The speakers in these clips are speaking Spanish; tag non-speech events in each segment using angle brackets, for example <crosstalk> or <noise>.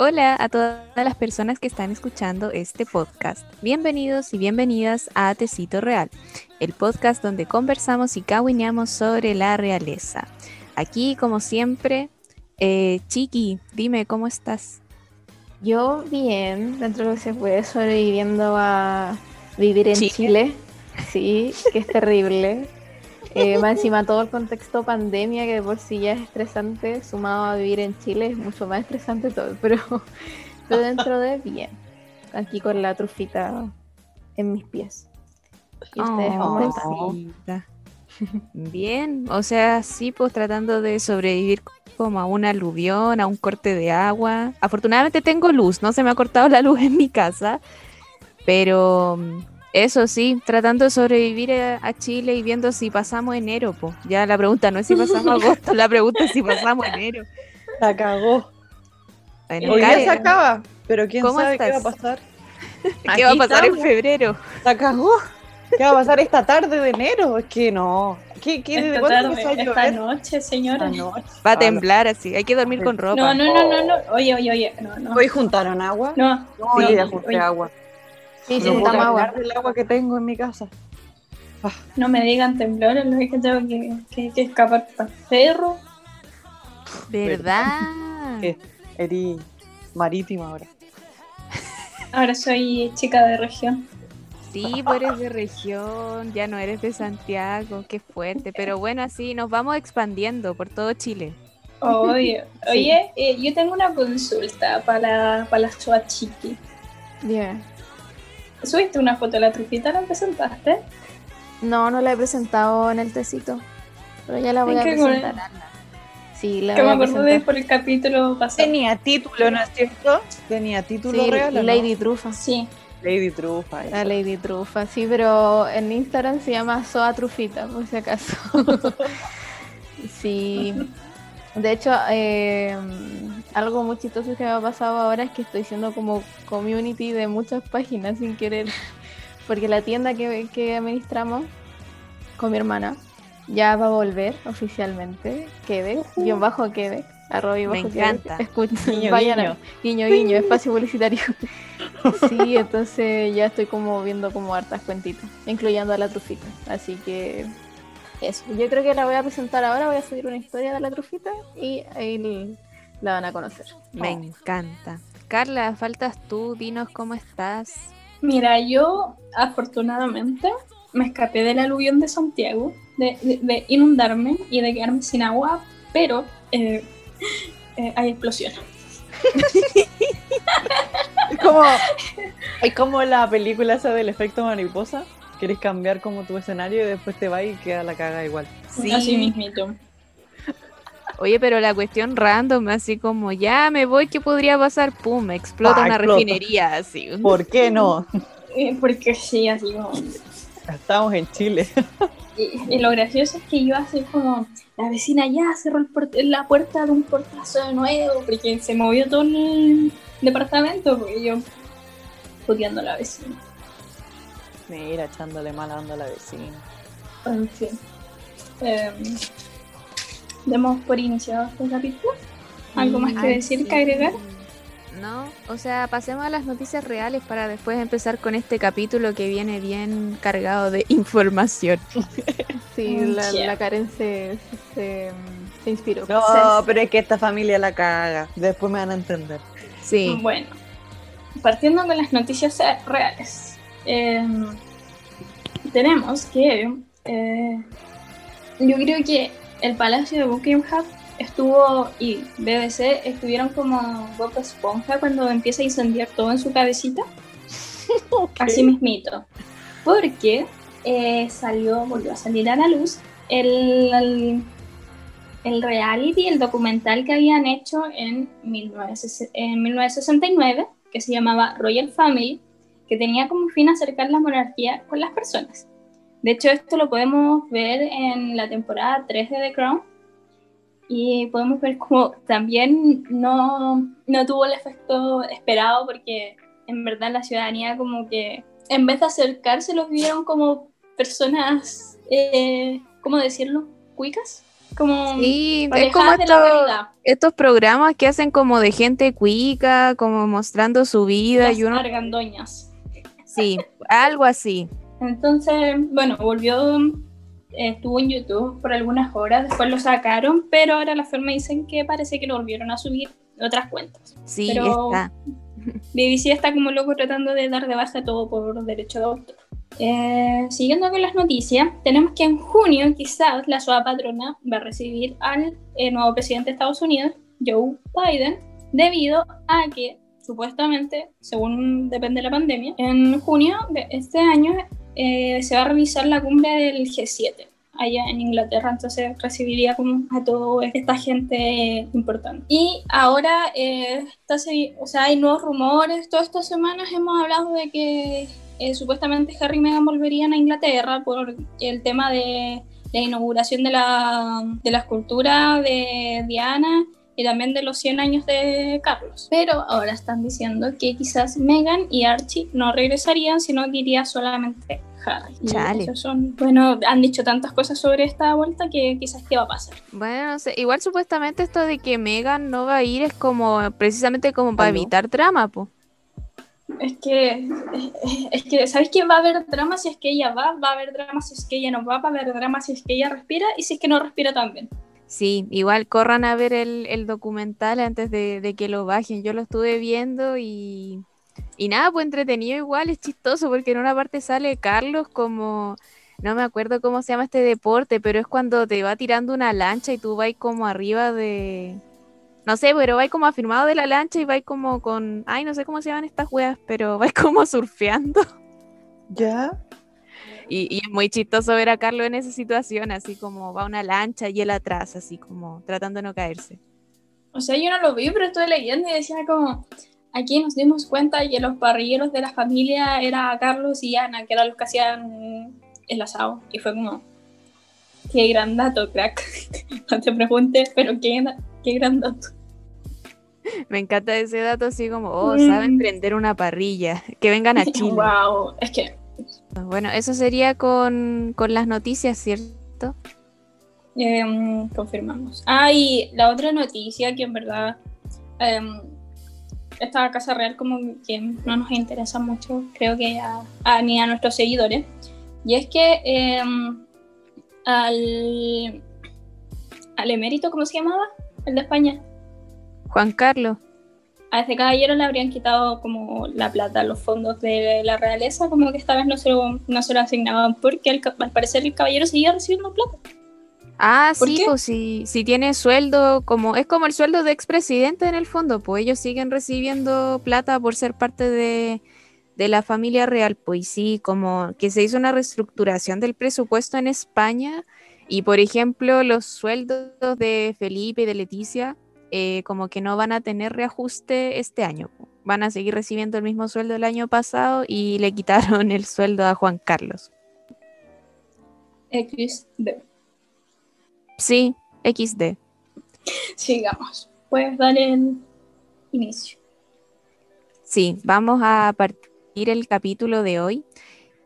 Hola a todas las personas que están escuchando este podcast. Bienvenidos y bienvenidas a Tecito Real, el podcast donde conversamos y cahuineamos sobre la realeza. Aquí, como siempre, eh, Chiqui, dime, ¿cómo estás? Yo bien, dentro de lo que se puede, sobreviviendo a vivir en Chile. Sí, que es terrible. Eh, más encima todo el contexto pandemia, que de por sí ya es estresante, sumado a vivir en Chile, es mucho más estresante todo, pero, pero dentro de bien. Aquí con la trufita en mis pies. ¿Y ustedes están? Bien, o sea, sí, pues tratando de sobrevivir como a un aluvión, a un corte de agua. Afortunadamente tengo luz, no se me ha cortado la luz en mi casa, pero eso sí, tratando de sobrevivir a, Chile y viendo si pasamos enero, pues. Ya la pregunta no es si pasamos <laughs> agosto, la pregunta es si pasamos enero. La cagó. Bueno, Hoy se acaba, pero quién sabe qué va a pasar. <laughs> ¿Qué va a pasar en febrero? La cagó. ¿Qué va a pasar esta tarde de enero? Es que no. ¿Qué, qué, ¿De cuándo empezó a llover? Esta noche, señora. Va a temblar así, hay que dormir con ropa. No, no, no, no, no. Oye, oye, oye. No, no. ¿Hoy juntaron agua? No. No, sí, ya junté agua. Sí, sí, está agua. el agua que tengo en mi casa. Ah. No me digan temblores, no es que tengo que, que, escapar para perro. ¿Verdad? <laughs> Eres marítima ahora. Ahora soy chica de región. Sí, pues eres de región, ya no eres de Santiago, qué fuerte. Pero bueno, así nos vamos expandiendo por todo Chile. Oye, <laughs> oye eh, yo tengo una consulta para, para las chuachiqui. Bien. ¿Subiste una foto de la trufita? ¿La presentaste? No, no la he presentado en el tecito. Pero ya la voy a presentar. Sí, la que me acuerdo de por el capítulo pasado. Tenía título, ¿no es cierto? Tenía título sí, real. Lady Trufa. Sí. Lady Trufa. La Lady Trufa, sí, pero en Instagram se llama Soa Trufita, por si acaso. <laughs> sí. De hecho, eh, algo muy chistoso que me ha pasado ahora es que estoy siendo como community de muchas páginas sin querer. Porque la tienda que, que administramos con mi hermana ya va a volver oficialmente. Quebec, guion bajo Quebec. Arroba bajo Me encanta. Escuchen, vayan guiño. guiño, espacio publicitario. sí, entonces ya estoy como viendo como hartas cuentitas, incluyendo a la trufita. Así que eso. Yo creo que la voy a presentar ahora, voy a subir una historia de la trufita y ahí la van a conocer. Me encanta. Carla, faltas tú, dinos cómo estás. Mira, yo afortunadamente me escapé del aluvión de Santiago, de, inundarme y de quedarme sin agua, pero eh, eh, hay explosión. es <laughs> como, es como la película esa del efecto mariposa, quieres cambiar como tu escenario y después te va y queda la caga igual. Sí, así mismito. Oye, pero la cuestión random, así como ya me voy, ¿qué podría pasar? Pum, explota una refinería, así. ¿Por qué no? Porque sí, así como. Estamos en Chile. Y, lo gracioso es que yo así como, la vecina ya cerró la puerta de un portazo de nuevo, porque se movió todo el departamento, porque yo puteando a la vecina. Mira, echándole mala onda a la vecina. En fin. Em, demos por iniciado este capítulo. ¿Algo más que decir, que agregar? No, o sea, pasemos a las noticias reales para después empezar con este capítulo que viene bien cargado de <laughs> información. <laughs> sí, la, la Karen se, se, inspiró. No, pero es que esta familia la caga. Después me van a entender. Sí. Bueno, partiendo con las noticias reales. Em, tenemos que eh, yo creo que el Palacio de Buckingham estuvo y BBC estuvieron como Bob Esponja cuando empieza a incendiar todo en su cabecita. <laughs> Así mismito. Porque eh, salió, volvió a salir a la luz el, el, reality, el documental que habían hecho en, en 1969, que se llamaba Royal Family, que tenía como fin acercar la monarquía con las personas. De hecho, esto lo podemos ver en la temporada 3 de The Crown. Y podemos ver como también no, no tuvo el efecto esperado porque en verdad la ciudadanía como que en vez de acercarse los vieron como personas, eh, ¿cómo decirlo? ¿Cuicas? como Sí, es como realidad. estos programas que hacen como de gente cuica, como mostrando su vida Las y uno... argandoñas. Sí, algo así. Entonces, bueno, volvió, estuvo en YouTube por algunas horas, después lo sacaron, pero ahora las firmas dicen que parece que lo volvieron a subir otras cuentas. Sí, Pero- está. BBC está como loco tratando de dar de baja todo por derecho de autor. Eh, siguiendo con las noticias, tenemos que en junio quizás la suave patrona va a recibir al eh, nuevo presidente de Estados Unidos, Joe Biden, debido a que supuestamente, según depende de la pandemia, en junio de este año eh, se va a realizar la cumbre del G7 allá en Inglaterra, entonces recibiría como a toda esta gente importante. Y ahora, eh, está o sea, hay nuevos rumores, todas estas semanas hemos hablado de que eh, supuestamente Harry y Meghan volverían a Inglaterra por el tema de la inauguración de la, de la escultura de Diana y también de los 100 años de Carlos. Pero ahora están diciendo que quizás Meghan y Archie no regresarían, sino que iría solamente Harry. Chale. son, bueno, han dicho tantas cosas sobre esta vuelta que quizás qué va a pasar. Bueno, no sé, igual supuestamente esto de que Megan no va a ir es como precisamente como para evitar drama, po. Es que, es que, ¿sabes qué? Va a haber drama si es que ella va, va a haber drama si es que ella no va, va a haber drama si es que ella respira y si es que no respira también. Sí, igual corran a ver el, documental antes de, de que lo bajen. Yo lo estuve viendo y, y nada, pues entretenido igual, es chistoso porque en una parte sale Carlos como, no me acuerdo cómo se llama este deporte, pero es cuando te va tirando una lancha y tú vas como arriba de, no sé, pero vais como afirmado de la lancha y vais como con, ay, no sé cómo se llaman estas weas, pero <laughs> vais como surfeando. ¿Ya? Y, y es muy chistoso ver a Carlos en esa situación, así como va una lancha y él atrás, así como tratando de no caerse. O sea, yo no lo vi, pero estuve leyendo y decía como, aquí nos dimos cuenta que los parrilleros de la familia era Carlos y Ana, que eran los que hacían el asado. Y fue como, qué gran dato, crack. <laughs> no te preguntes, pero qué, qué gran dato. Me encanta ese dato, así como, oh, saben Mm. prender una parrilla, que vengan a <laughs> Chile. wow, es que Bueno, eso sería con, con las noticias, ¿cierto? Em, confirmamos. Ah, y la otra noticia que en verdad em, esta Casa Real como que no nos interesa mucho, creo que a, a- ni a nuestros seguidores, y es que em, al, al emérito, ¿cómo se llamaba? El de España. Juan Carlos. A este caballero le habrían quitado como la plata, los fondos de la realeza, como que esta vez no se lo, no se lo asignaban, porque al, parecer el caballero seguía recibiendo plata. Ah, ¿Por sí, pues si, si tiene sueldo, como es como el sueldo de expresidente en el fondo, pues ellos siguen recibiendo plata por ser parte de, de la familia real, pues sí, como que se hizo una reestructuración del presupuesto en España y por ejemplo los sueldos de Felipe y de Leticia eh, como que no van a tener reajuste este año, van a seguir recibiendo el mismo sueldo del año pasado y le <laughs> quitaron el sueldo a Juan Carlos. XD. Sí, XD. Sigamos. Puedes dar el inicio. Sí, vamos a partir el capítulo de hoy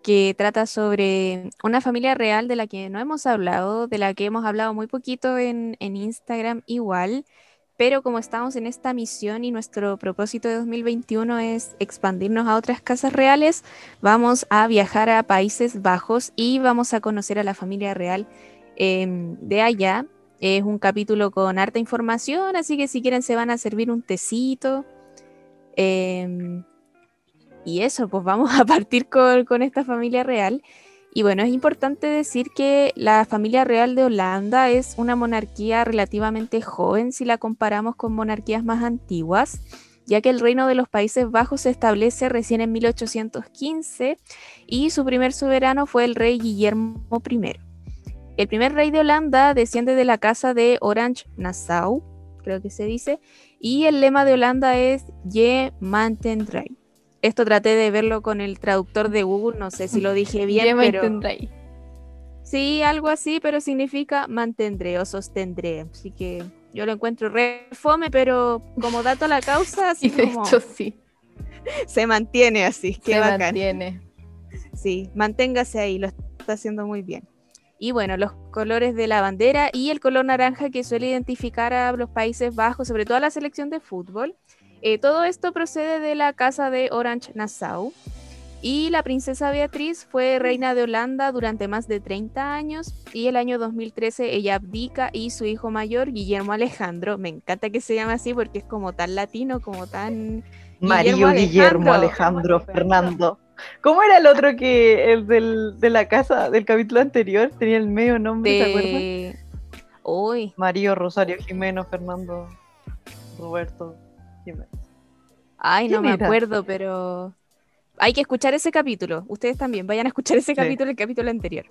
que trata sobre una familia real de la que no hemos hablado, de la que hemos hablado muy poquito en, en Instagram igual, pero como estamos en esta misión y nuestro propósito de 2021 es expandirnos a otras casas reales, vamos a viajar a Países Bajos y vamos a conocer a la familia real em, de allá. Es un capítulo con harta información, así que si quieren se van a servir un tecito. Em, y eso, pues vamos a <laughs> partir con esta familia real. Y bueno, es importante decir que la familia real de Holanda es una monarquía relativamente joven si la comparamos con monarquías más antiguas, ya que el reino de los Países Bajos se establece recién en 1815 y su primer soberano fue el rey Guillermo I. El primer rey de Holanda desciende de la casa de Orange-Nassau, creo que se dice, y el lema de Holanda es Je mantendré. Esto traté de verlo con el traductor de Google, no sé si lo dije <laughs> bien, me pero sí, algo así, pero significa mantendré o sostendré. Así que yo lo encuentro re fome, pero como dato a la causa, así <laughs> Y de como hecho sí, <laughs> se mantiene así. Qué se bacán. mantiene. Sí, manténgase ahí, lo está haciendo muy bien. Y bueno, los colores de la bandera y el color naranja que suele identificar a los Países Bajos, sobre todo a la selección de fútbol. Eh, todo esto procede de la casa de Orange Nassau. Y la princesa Beatriz fue reina de Holanda durante más de 30 años y el año 2013 ella abdica y su hijo mayor, Guillermo Alejandro, me encanta que se llame así porque es como tan latino, como tan... Mario Guillermo Alejandro, Fernando. ¿Cómo era el otro que el del, de la casa del capítulo anterior? Tenía el medio nombre, de... ¿se acuerdan? Uy. Mario Rosario Jimeno Fernando Roberto Ay, no me acuerdo, pero hay que escuchar ese capítulo. Ustedes también vayan a escuchar ese capítulo, el capítulo anterior.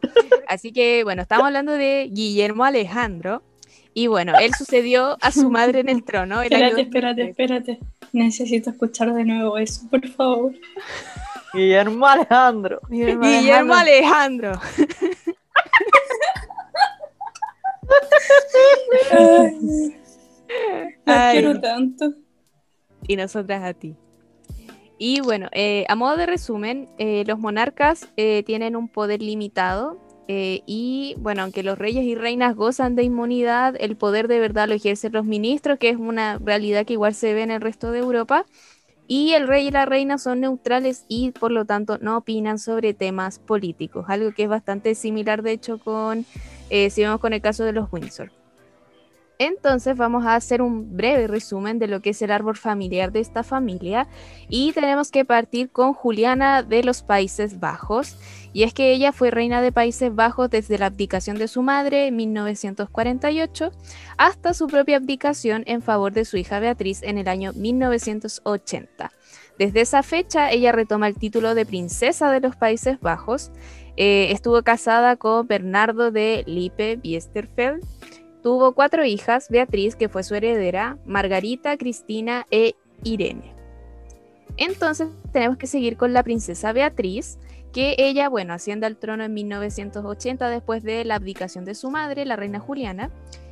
Así que, bueno, estamos hablando de Guillermo Alejandro. Y bueno, él sucedió a su madre en el <laughs> trono. espérate, espérate, espérate. Necesito escuchar de nuevo eso, por favor. <laughs> Guillermo Alejandro. Guillermo, Alejandro. <laughs> quiero tanto. Y nosotras a ti. Y bueno, eh, a modo de resumen, eh, los monarcas eh, tienen un poder limitado y bueno, aunque los reyes y reinas gozan de inmunidad, el poder de verdad lo ejercen los ministros, que es una realidad que igual se ve en el resto de Europa. Y el rey y la reina son neutrales y por lo tanto no opinan sobre temas políticos, algo que es bastante similar de hecho con, si vemos con el caso de los Windsor. Entonces vamos a hacer un breve resumen de lo que es el árbol familiar de esta familia y tenemos que partir con Juliana de los Países Bajos. Y es que ella fue reina de Países Bajos desde la abdicación de su madre en 1948 hasta su propia abdicación en favor de su hija Beatriz en el año 1980. Desde esa fecha ella retoma el título de princesa de los Países Bajos. Eh, estuvo casada con Bernardo de Lippe Biesterfeld Tuvo cuatro hijas, Beatriz, que fue su heredera, Margarita, Cristina e Irene. Entonces tenemos que seguir con la princesa Beatriz, que ella, bueno, asciende al trono en 1980 después de la abdicación de su madre, la reina Juliana,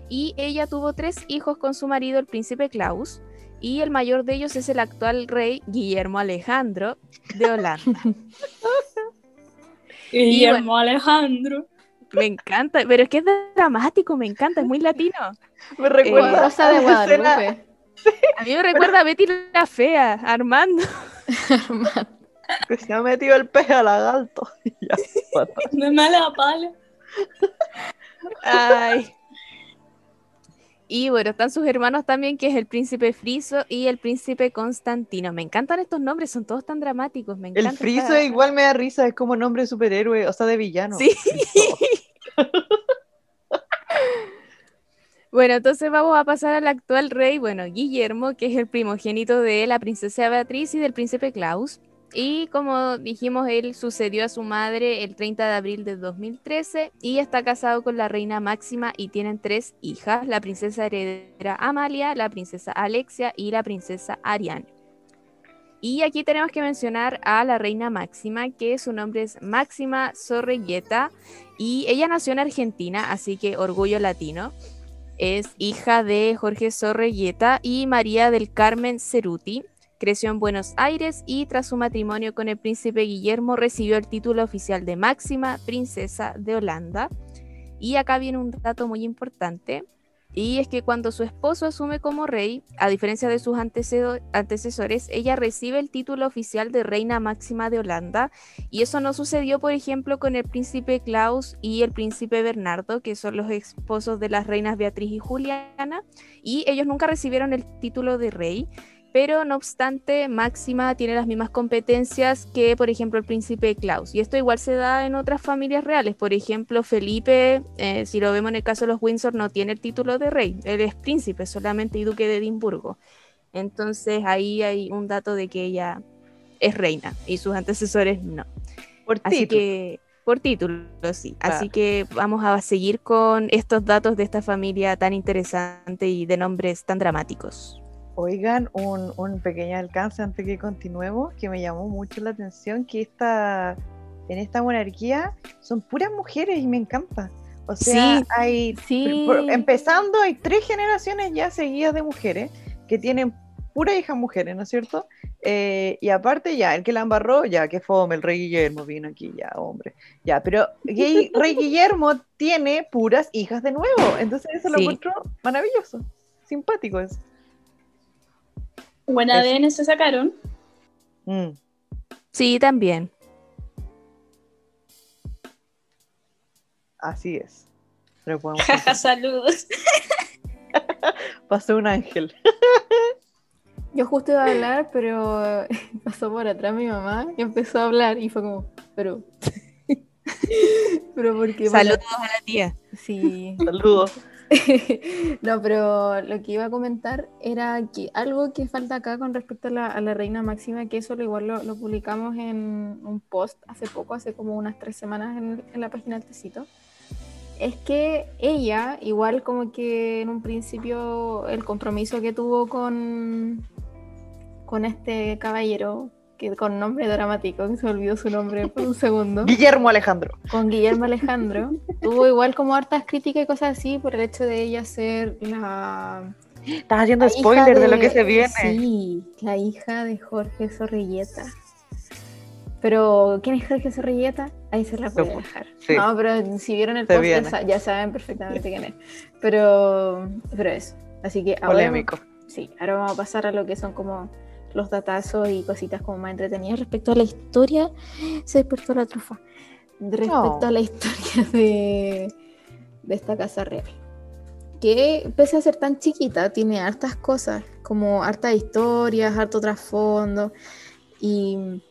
y ella tuvo tres hijos con su marido, el príncipe Klaus, y el mayor de ellos es el actual rey Guillermo Alejandro de Holanda. <laughs> Guillermo Alejandro. Me encanta, pero es que es dramático, me encanta, es muy latino. Me recuerda eh, de Guadalupe. A mí me recuerda a Betty la Fea, Armando. Armando. Que se ha metido el pez al lagarto. <laughs> me mala pala. Ay. Y bueno, están sus hermanos también, que es el príncipe Friso y el príncipe Constantino. Me encantan estos nombres, son todos tan dramáticos. Me el Friso igual me da risa, es como nombre de superhéroe, o sea, de villano. Sí. <laughs> bueno, entonces vamos a pasar al actual rey, bueno, Guillermo, que es el primogénito de la princesa Beatriz y del príncipe Klaus. Y como dijimos, él sucedió a su madre el 30 de abril de 2013 y está casado con la reina Máxima y tienen tres hijas, la princesa heredera Amalia, la princesa Alexia y la princesa Ariane. Y aquí tenemos que mencionar a la reina Máxima, que su nombre es Máxima Sorregueta y ella nació en Argentina, así que orgullo latino. Es hija de Jorge Sorregueta y María del Carmen Ceruti, Creció en Buenos Aires y tras su matrimonio con el príncipe Guillermo recibió el título oficial de máxima princesa de Holanda. Y acá viene un dato muy importante, y es que cuando su esposo asume como rey, a diferencia de sus antecesores, ella recibe el título oficial de reina máxima de Holanda. Y eso no sucedió, por ejemplo, con el príncipe Klaus y el príncipe Bernardo, que son los esposos de las reinas Beatriz y Juliana. Y ellos nunca recibieron el título de rey pero no obstante, Máxima tiene las mismas competencias que, por ejemplo, el príncipe Klaus. Y esto igual se da en otras familias reales. Por ejemplo, Felipe, eh, si lo vemos en el caso de los Windsor, no tiene el título de rey, él es príncipe solamente y duque de Edimburgo. Entonces ahí hay un dato de que ella es reina y sus antecesores no. Por Así que por título, sí. Así que vamos a seguir con estos datos de esta familia tan interesante y de nombres tan dramáticos. Oigan, un, pequeño alcance antes que continuemos, que me llamó mucho la atención, que esta, en esta monarquía son puras mujeres y me encanta. O sea, hay, empezando, hay tres generaciones ya seguidas de mujeres que tienen pura hija mujeres, ¿no es cierto? Eh, y aparte ya, el que la embarró, ya, que fome, el rey Guillermo vino aquí, ya, hombre. Ya, pero gay- <laughs> rey Guillermo tiene puras hijas de nuevo, entonces eso lo Sí. encuentro maravilloso, simpático es. Buen Es- ADN se sacaron. Mm. Sí, también. Así es. Pero podemos <laughs> saludos. <laughs> pasó un ángel. <laughs> Yo justo iba a hablar, pero pasó por atrás mi mamá y empezó a hablar y fue como, pero... pero porque... Saludos a la tía. Sí. Saludos. <laughs> no, pero lo que iba a comentar era que algo que falta acá con respecto a la, reina máxima, que eso lo igual lo, publicamos en un post hace poco, hace como unas tres semanas en, en la página del tecito, es que ella, igual como que en un principio el compromiso que tuvo con, con este caballero, que con nombre dramático, que se olvidó su nombre por un segundo Guillermo Alejandro. con Guillermo Alejandro. Tuvo igual como hartas críticas y cosas así por el hecho de ella ser la, Estás haciendo la spoiler de... lo que se viene. Sí, la hija de Jorge Zorrilleta. Pero, ¿quién es Jorge Zorrilleta? Ahí se la puede dejar. sí. No, pero si vieron el post ya saben perfectamente quién es. Pero, pero eso. Así que ahora, Polémico. sí, ahora vamos a pasar a lo que son como los datazos y cositas como más entretenidas respecto a la historia. Se despertó la trufa. Respecto a la historia <laughs> de, de esta casa real. Que pese a ser tan chiquita, tiene hartas cosas, como hartas historias, harto trasfondo. Y,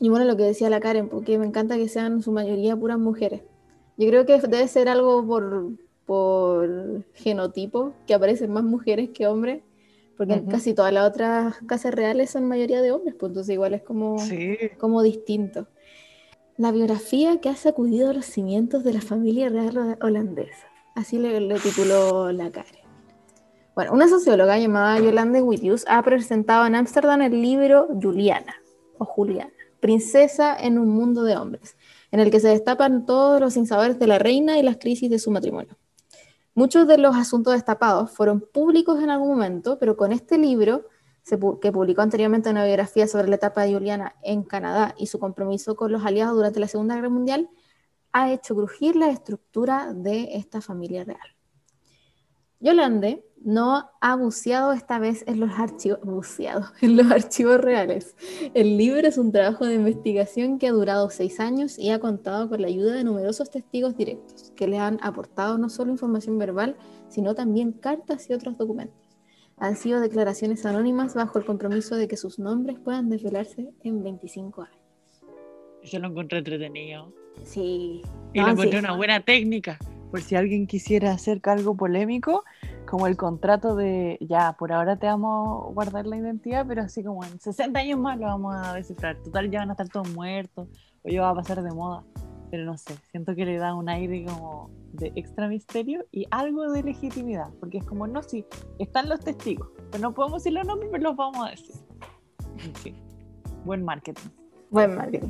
y bueno, lo que decía la Karen, porque me encanta que sean en su mayoría puras mujeres. Yo creo que debe ser algo por, por genotipo, que aparecen más mujeres que hombres, porque casi todas las otras casas reales son mayoría de hombres, pues entonces igual es como, Sí. como distinto. La biografía que ha sacudido los cimientos de la familia real ho- holandesa. Así le, le tituló la Karen. Bueno, una socióloga llamada Yolande Wittius ha presentado en Ámsterdam el libro Juliana, o Juliana, Princesa en un mundo de hombres, en el que se destapan todos los sinsabores de la reina y las crisis de su matrimonio. Muchos de los asuntos destapados fueron públicos en algún momento, pero con este libro, que publicó anteriormente una biografía sobre la etapa de Juliana en Canadá y su compromiso con los aliados durante la Segunda Guerra Mundial, ha hecho crujir la estructura de esta familia real. Yolande no ha buceado esta vez en los archivos, buceado <laughs> en los archivos reales. El libro es un trabajo de investigación que ha durado seis años y ha contado con la ayuda de numerosos testigos directos que le han aportado no solo información verbal, sino también cartas y otros documentos. Han sido declaraciones anónimas bajo el compromiso de que sus nombres puedan desvelarse en 25 años. Yo lo encontré entretenido. Sí. Y No, lo sí. encontré una buena técnica. Por si alguien quisiera hacer algo polémico, como el contrato de, ya, por ahora te vamos a guardar la identidad, pero así como en 60 años más lo vamos a descifrar. Total, ya van a estar todos muertos, o ya va a pasar de moda. Pero no sé, siento que le da un aire como de extra misterio y algo de legitimidad, porque es como, no, sí, están los testigos, pero no podemos decir los nombres, pero los vamos a decir. Sí, buen marketing. Buen marketing.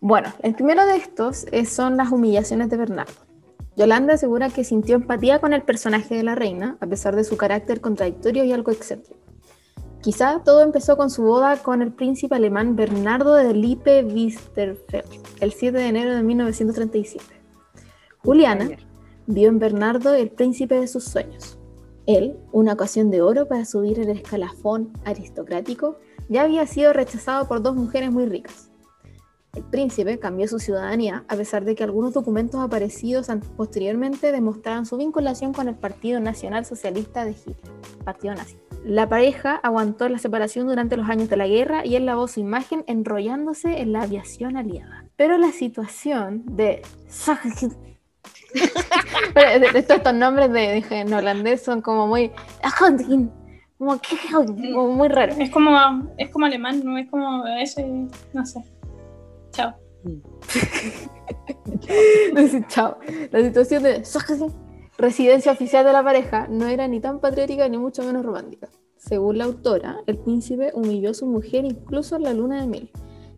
Bueno, el primero de estos es- son las humillaciones de Bernardo. Yolanda asegura que sintió empatía con el personaje de la reina, a pesar de su carácter contradictorio y algo excéntrico. Quizá todo empezó con su boda con el príncipe alemán Bernardo de Lippe-Wiesterfeld, el 7 de enero de 1937. Juliana vio en Bernardo el príncipe de sus sueños. Él, una ocasión de oro para subir el escalafón aristocrático, ya había sido rechazado por dos mujeres muy ricas. El príncipe cambió su ciudadanía a pesar de que algunos documentos aparecidos posteriormente demostraban su vinculación con el Partido Nacional Socialista de Hitler, Partido Nazi. La pareja aguantó la separación durante los años de la guerra y él lavó su imagen enrollándose en la aviación aliada. Pero la situación de <laughs> estos, nombres de, de holandés son como muy como, muy raros. Es como, es como alemán, no es como ese, no sé. Chao. <laughs> Dice, Chao. La situación de residencia oficial de la pareja no era ni tan patriótica ni mucho menos romántica. Según la autora, el príncipe humilló a su mujer incluso en la luna de miel.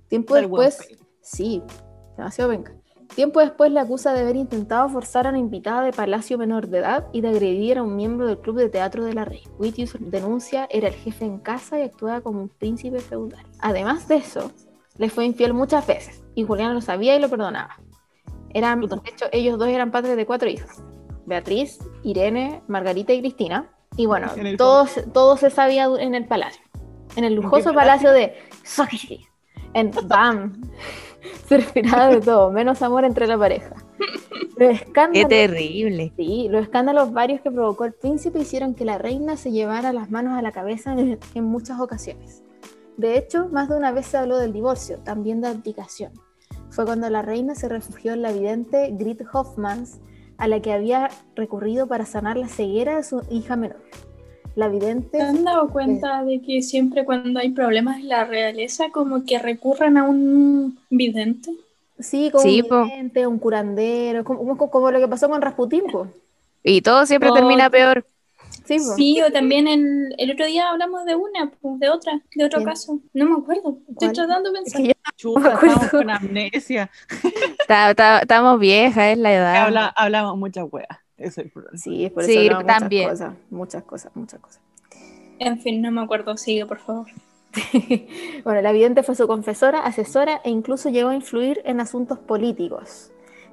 Tiempo después, sí, demasiado venga. Tiempo después le acusa de haber intentado forzar a una invitada de palacio menor de edad y de agredir a un miembro del club de teatro de la reina. Whittius denuncia era el jefe en casa y actuaba como un príncipe feudal. Además de eso, le fue infiel muchas veces y Julián lo sabía y lo perdonaba. Eran, de hecho, ellos dos eran padres de cuatro hijos. Beatriz, Irene, Margarita y Cristina. Y bueno, todo, todo se sabía en el palacio. En el lujoso palacio de Sochi. En Bam. <laughs> Se respiraba de todo, menos amor entre la pareja. Los Qué escándalos, terrible. sí, los escándalos varios que provocó el príncipe hicieron que la reina se llevara las manos a la cabeza en, en muchas ocasiones. De hecho, más de una vez se habló del divorcio, también de abdicación. Fue cuando la reina se refugió en la vidente Grit Hoffmans, a la que había recurrido para sanar la ceguera de su hija menor. La vidente ¿Te han dado cuenta de que siempre cuando hay problemas en la realeza como que recurren a un vidente? Sí, como Sí, un po. vidente, un curandero, como, como- como lo que pasó con Rasputín, po. Y todo siempre Oh, termina peor. Sí, o también el, el otro día hablamos de una, pues, de otra, de otro ¿Quién? caso. No me acuerdo. Estoy ¿Cuál? tratando de Es pensar. que yo- Chuta, me acuerdo. estamos con amnesia. Ta- ta- Estamos viejas, es la edad. Habla- hablamos muchas weas. Es el problema. Sí, es por eso Sí, muchas también. cosas, muchas cosas, muchas cosas. En fin, no me acuerdo. Sigue, por favor. <laughs> bueno, la vidente fue su confesora, asesora e incluso llegó a influir en asuntos políticos.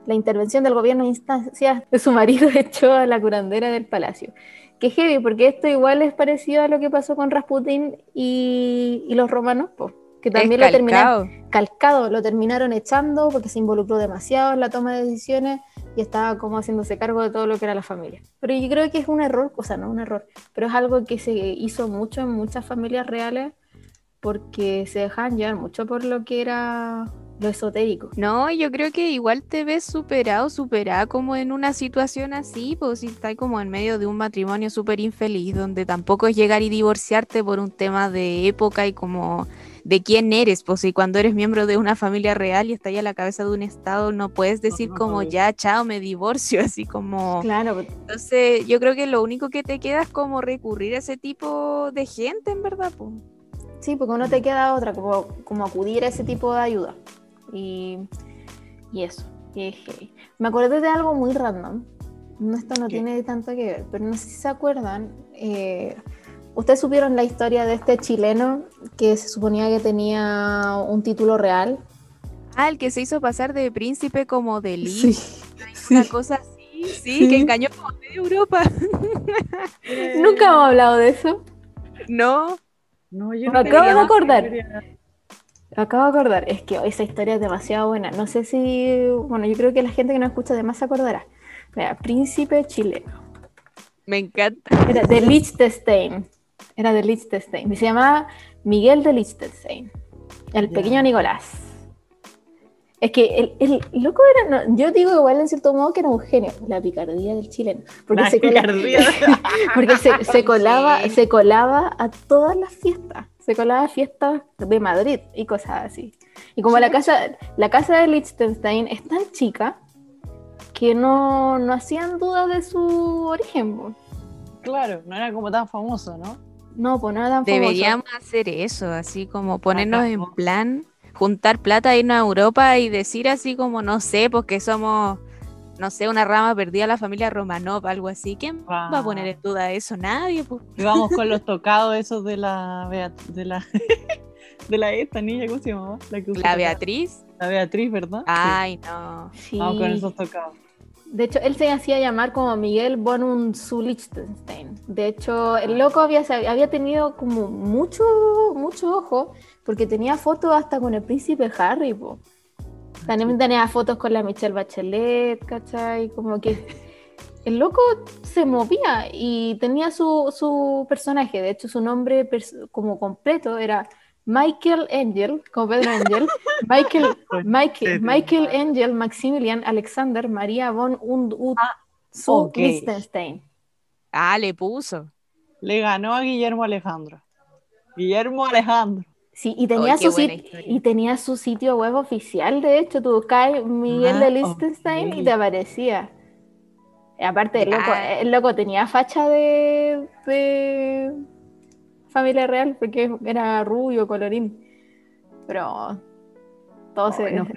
La intervención del gobierno en instancias de su marido <laughs> echó a la curandera del palacio. Que heavy, porque esto igual es parecido a lo que pasó con Rasputín y, y los romanos, po, que también lo terminaron calcado. calcado, lo terminaron echando porque se involucró demasiado en la toma de decisiones y estaba como haciéndose cargo de todo lo que era la familia. Pero yo creo que es un error, o sea, no un error, pero es algo que se hizo mucho en muchas familias reales porque se dejaban llevar mucho por lo que era lo esotérico. No, yo creo que igual te ves superado, superada como en una situación así, pues si estás como en medio de un matrimonio súper infeliz, donde tampoco es llegar y divorciarte por un tema de época y como de quién eres, pues si cuando eres miembro de una familia real y estás a la cabeza de un estado, no puedes decir no como ya, chao, me divorcio, <laughs> así como... Claro, pues, Entonces yo creo que lo único que te queda es como recurrir a ese tipo de gente, en verdad, pues. sí, porque no te queda otra, como, como acudir a ese tipo de ayuda. Y, y eso. y es heavy. Me acordé de algo muy random. No, esto no ¿Qué? tiene tanto que ver, pero no sé si se acuerdan. eh, Ustedes supieron la historia de este chileno que se suponía que tenía un título real. Ah, el que se hizo pasar de príncipe como de Sí, <laughs> una cosa así, sí, Sí. que engañó como media Europa. <laughs> Nunca hemos hablado de eso. No, No, yo Me no acabo de acordar. historia. Acabo de acordar, es que esa historia es demasiado buena. No sé si, bueno, yo creo que la gente que nos escucha además se acordará. Mira, príncipe chileno. me encanta. Era de Liechtenstein. Era de Liechtenstein. Y se llamaba Miguel de Liechtenstein. El Ya. pequeño Nicolás. Es que el, el loco era, no, yo digo igual en cierto modo que era un genio, la picardía del chileno. Porque La se, cola- picardía. <laughs> porque se, se <laughs> colaba, Sí. se colaba a todas las fiestas. Se colaba fiestas de Madrid y cosas así. Y como la casa, la casa de Liechtenstein es tan chica que no, no hacían duda de su origen. Claro, no era como tan famoso, ¿no? No, pues no era tan famoso. Deberíamos hacer eso, así como ponernos en plan, juntar plata, irnos a Europa y decir así como, no sé, porque somos, no sé, una rama perdida de la familia Romanov, algo así. ¿Quién va a poner en duda eso? Nadie, pues. Y vamos con los <laughs> tocados esos de la de la <laughs> de la esta niña, ¿cómo se llamaba? La, que. Beatriz. La Beatriz, ¿verdad? Sí. Ay, no. Sí. Vamos con esos tocados. De hecho, él se hacía llamar como Miguel von zu Liechtenstein. De hecho, el loco había, había tenido como mucho, mucho ojo, porque tenía fotos hasta con el príncipe Harry, po. También tenía fotos con la Michelle Bachelet, ¿cachai? Como que el loco se movía y tenía su, su personaje. De hecho, su nombre como completo era Michael Angel, como Pedro Angel, <laughs> Michael, Michael, Michael Angel Maximilian Alexander María von und und zu ok. Liechtenstein. Ah, le puso. Le ganó a Guillermo Alejandro. Guillermo Alejandro. Sí, y tenía, qué su y tenía su sitio web oficial, de hecho, tú buscabas Miguel Ah, de Liechtenstein ok. y te aparecía. Y aparte, el loco, Ya. el loco tenía facha de, de familia real, porque era rubio, colorín. Pero todo se... Ay, no,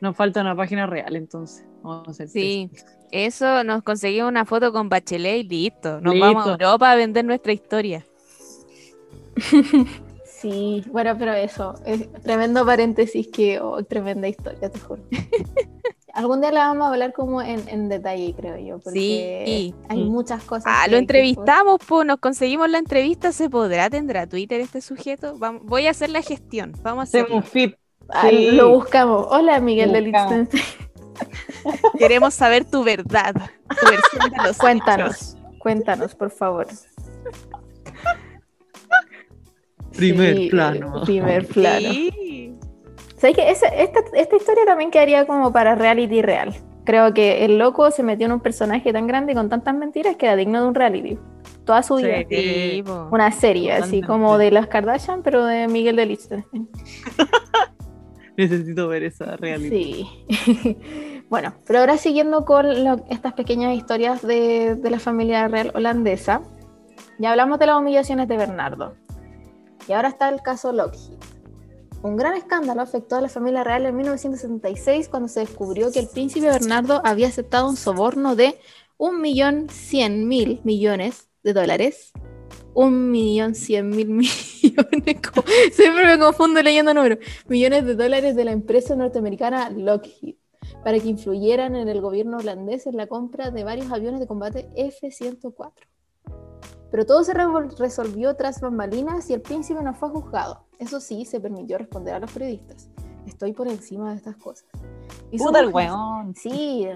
Nos falta una página real entonces. Vamos a hacer Sí, eso nos conseguimos una foto con Bachelet y listo. Nos Listo. vamos a Europa a vender nuestra historia. <laughs> Sí, bueno, pero eso, es tremendo paréntesis que, oh, tremenda historia, te juro. <laughs> Algún día la vamos a hablar como en, en detalle, creo yo, porque Sí. hay Mm. muchas cosas. Ah, que- lo que- entrevistamos, pues nos conseguimos la entrevista. ¿Se podrá? ¿Tendrá Twitter este sujeto? Vam- voy a hacer la gestión. Vamos a hacerlo. un fit. Ah, Sí. Lo buscamos. Hola, Miguel de Buscamos. Liechtenstein. <laughs> Queremos saber tu verdad. Tu versión de los hechos. Cuéntanos, cuéntanos, por favor. Primer Sí, plano. Primer plano. Sí. ¿Sabes qué? Esa- esta, esta historia también quedaría como para reality real. Creo que el loco se metió en un personaje tan grande y con tantas mentiras que era digno de un reality. Toda su vida. Sí. Una serie, así como de las Kardashian, pero de Miguel de Liechtenstein. <laughs> Necesito ver esa realidad. Sí. <laughs> bueno, pero ahora siguiendo con lo- estas pequeñas historias de, de la familia real holandesa, ya hablamos de las humillaciones de Bernardo. Y ahora está el caso Lockheed. Un gran escándalo afectó a la familia real en 1976 cuando se descubrió que el príncipe Bernardo había aceptado un soborno de 1.100.000 millones de dólares. 1.100.000 <laughs> millones. Siempre me confundo leyendo números millones de dólares de la empresa norteamericana Lockheed para que influyeran en el gobierno holandés en la compra de varios aviones de combate F-104. Pero todo se resolvió tras bambalinas y el príncipe no fue juzgado. Eso sí, se permitió responder a los periodistas. Estoy por encima de estas cosas. Y Puta el weón. Sí,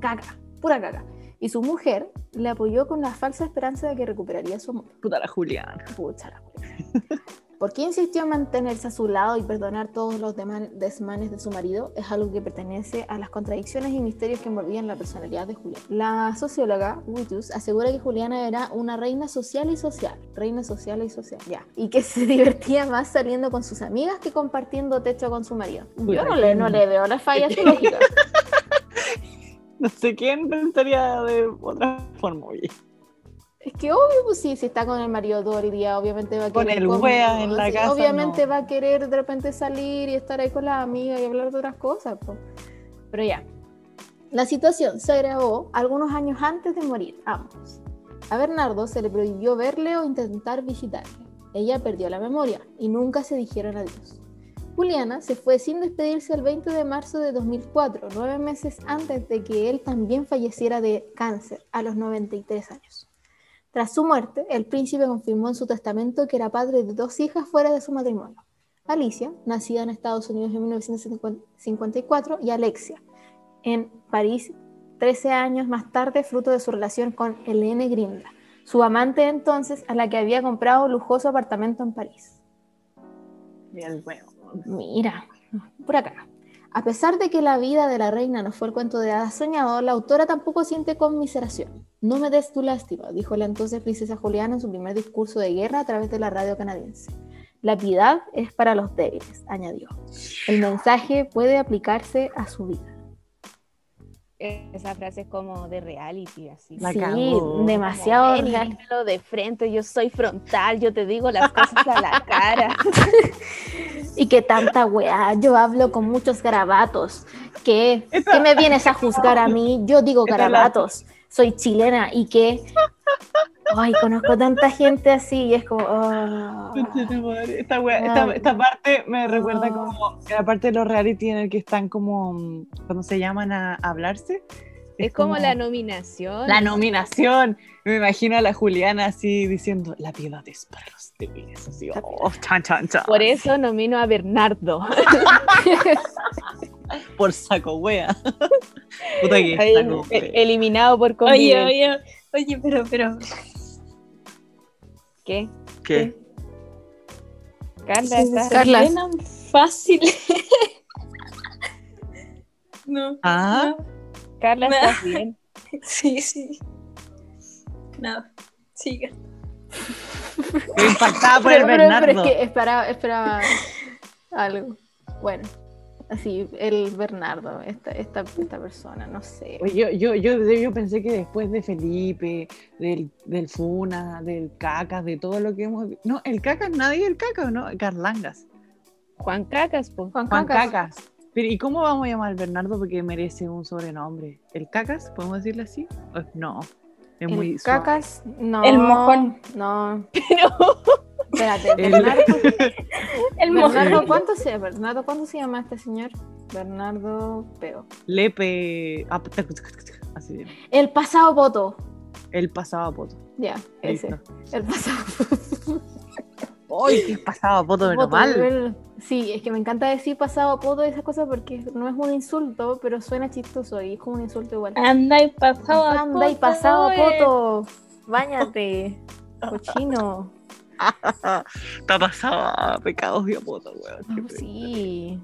caca, pura caca. Y su mujer le apoyó con la falsa esperanza de que recuperaría su amor. Puta la Juliana. Pucha la wea. <laughs> ¿Por qué insistió en mantenerse a su lado y perdonar todos los desmanes de su marido? Es algo que pertenece a las contradicciones y misterios que envolvían la personalidad de Juliana. La socióloga Witus asegura que Juliana era una reina social y social. Reina social y social, ya. Y que <laughs> se divertía más saliendo con sus amigas que compartiendo techo con su marido. Yo no le, no le veo la falla <laughs> lógica. No sé quién pensaría de otra forma, oye. Es que obvio, pues sí, si está con el marido todo el día, obviamente va a Con querer. el wea en la casa, Obviamente no. va a querer de repente salir y estar ahí con las amigas y hablar de otras cosas. po. Pero ya. La situación se agravó algunos años antes de morir, ambos. A Bernardo se le prohibió verle o intentar visitarle. Ella perdió la memoria y nunca se dijeron adiós. Juliana se fue sin despedirse el 20 de marzo de 2004, nueve meses antes de que él también falleciera de cáncer a los 93 años. Tras su muerte, el príncipe confirmó en su testamento que era padre de dos hijas fuera de su matrimonio. Alicia, nacida en Estados Unidos en 1954, y Alexia, en París 13 años más tarde, fruto de su relación con Helene Grinda, su amante entonces a la que había comprado un lujoso apartamento en París. El. Mira, por acá. A pesar de que la vida de la reina no fue el cuento de hadas soñado, la autora tampoco siente conmiseración. No me des tu lástima, dijo la entonces princesa Juliana en su primer discurso de guerra a través de la radio canadiense. La piedad es para los débiles, añadió. El mensaje puede aplicarse a su vida. Esa frase es como de reality, así. La sí, demasiado de frente, yo soy frontal, yo te digo las cosas a la <laughs> cara. <laughs> Y que tanta weá, yo hablo con muchos garabatos. ¿Qué? Esa- ¿Qué me vienes a juzgar a mí? Yo digo garabatos. Soy chilena y que. Ay, conozco tanta gente así y es como. ah. Esta, wea- esta, parte me recuerda Ah. como la parte de los reality en el que están como cuando se llaman a hablarse. Es como la nominación. la nominación. Me imagino a la Juliana así diciendo la piedad es para los débiles. Así, oh, chan, chan, chan. Por eso nomino a Bernardo. <laughs> Por saco wea. <laughs> Puta que Ahí, saco wea. eliminado por Oye, convivencia. oye, oye, pero, pero. ¿Qué? ¿Qué? Carla, ¿estás Carla. Fácil. <laughs> no. Ah. no. Carla, Me- ¿estás bien? <laughs> Sí, sí. Nada. Siga. Estoy impactada por el Pero, pero- pero Bernardo. es que esperaba, esperaba algo. Bueno, así, el Bernardo, esta, esta, esta persona, no sé. Yo, yo, yo, yo pensé que después de Felipe, del, del Funa, del Cacas, de todo lo que hemos visto. No, el Cacas, nadie el Cacas, ¿no? Carlangas. Juan Cacas, po. Juan Juan Cacas. Cacas. Pero, ¿y cómo vamos a llamar al Bernardo porque merece un sobrenombre? ¿El cacas? ¿Podemos decirle así? O- No. Es muy El suave. cacas, no. El mojón. No. <laughs> Pero Espérate, El- Bernardo. <laughs> el Bernardo. ¿cuánto se, Bernardo, ¿cuánto se llama este señor? Bernardo Peo. Lepe. ah, Así bien. El pasado voto. El pasado a poto. Ya, ese. Listo. El pasado ¡Ay, qué pasado voto. mal! El- Sí, es que me encanta decir pasado a poto y esas cosas porque no es un insulto, pero suena chistoso y es como un insulto igual. Anda y pasado a Anda y pasado a poto. Báñate. Cochino. <laughs> Está pasado a pecados y a weón. Oh, sí.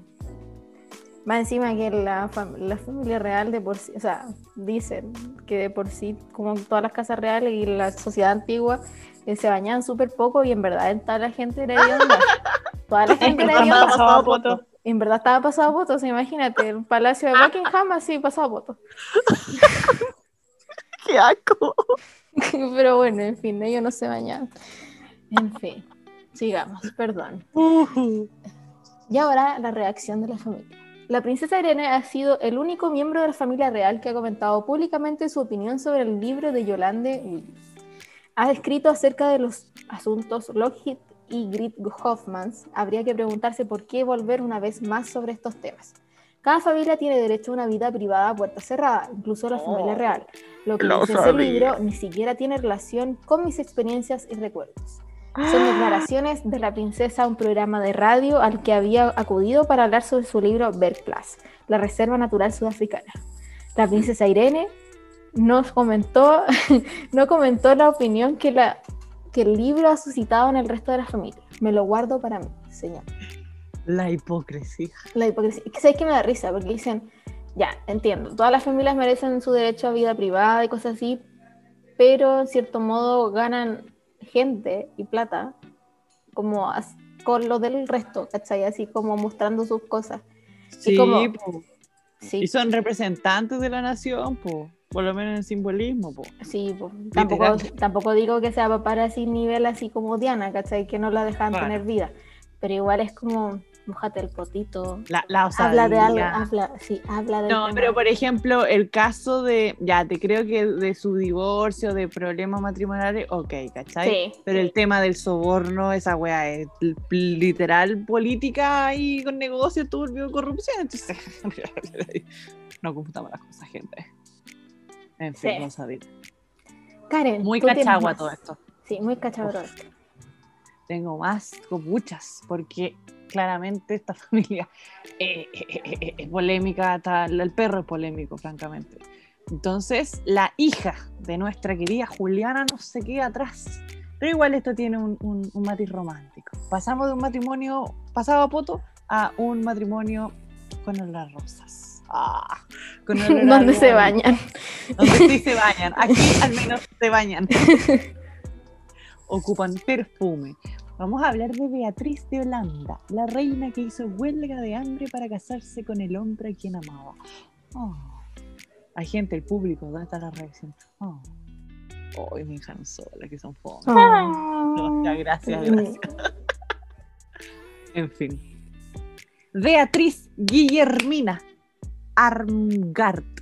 Más encima que la, fam- la familia real de por sí, o sea, dicen que de por sí, como todas las casas reales y la sociedad antigua, eh, se bañaban súper poco y en verdad en toda la gente era hedionda. <laughs> Toda la gente era Estaba hedionda. pasado. En verdad estaba pasado a votos, imagínate, el palacio de Buckingham así pasado a votos. <laughs> ¡Qué asco! Pero bueno, en fin, ellos no se bañaban. En fin, sigamos, perdón. Uh, Y ahora la reacción de la familia. La princesa Irene ha sido el único miembro de la familia real que ha comentado públicamente su opinión sobre el libro de Yolande. Ha escrito acerca de los asuntos Lockheed y Grit Hoffmans. Habría que preguntarse por qué volver una vez más sobre estos temas. Cada familia tiene derecho a una vida privada a puerta cerrada, incluso la familia Oh, real. Lo que dice ese libro ni siquiera tiene relación con mis experiencias y recuerdos. Son declaraciones de la princesa a un programa de radio al que había acudido para hablar sobre su libro Bergplas, la Reserva Natural Sudafricana. La princesa Irene nos comentó, <laughs> no comentó la opinión que, la, que el libro ha suscitado en el resto de la familia. Me lo guardo para mí, señor. La hipocresía. La hipocresía. Es que sabes que me da risa porque dicen, ya, entiendo, todas las familias merecen su derecho a vida privada y cosas así, pero en cierto modo ganan gente y plata como as- con lo del resto, ¿cachai? Así como mostrando sus cosas. Sí, como- po. Sí, Y son representantes de la nación, po. Por lo menos en simbolismo, po. sí, pues, tampoco, tampoco digo que sea para así nivel así como Diana, ¿cachai? Que no la dejan tener vida, pero igual es como, mojate el potito, La, la habla de algo, habla, sí, habla de No, pero por ejemplo, el caso de, ya, te creo que de su divorcio, de problemas matrimoniales, ok, ¿cachai? Sí, Pero el tema del soborno, esa weá es literal política y con negocio, turbio, corrupción. Entonces, <laughs> no confundamos las cosas, gente. En fin, Sí. no sabía. Karen, Muy cachagua todo esto. Sí, muy cachagua todo esto. Tengo más copuchas, porque claramente esta <laughs> familia eh, eh, eh, eh, es polémica, el perro es polémico, francamente. Entonces, la hija de nuestra querida Juliana no se queda atrás. Pero igual esto tiene un, un- un matiz romántico. Pasamos de un matrimonio pasado a poto a un matrimonio con olor a rosas. Ah, con <laughs> olor a ¿Dónde se bañan? donde sí se bañan. <laughs> Aquí al menos se bañan. Ocupan perfume. Vamos a hablar de Beatriz de Holanda, la reina que hizo huelga de hambre para casarse con el hombre a quien amaba. Oh. Hay gente, el público, ¿dónde está la reacción? Oh. Hoy me dejaron sola, que son. No, ya, gracias, gracias. En fin. Beatriz Guillermina Armgard.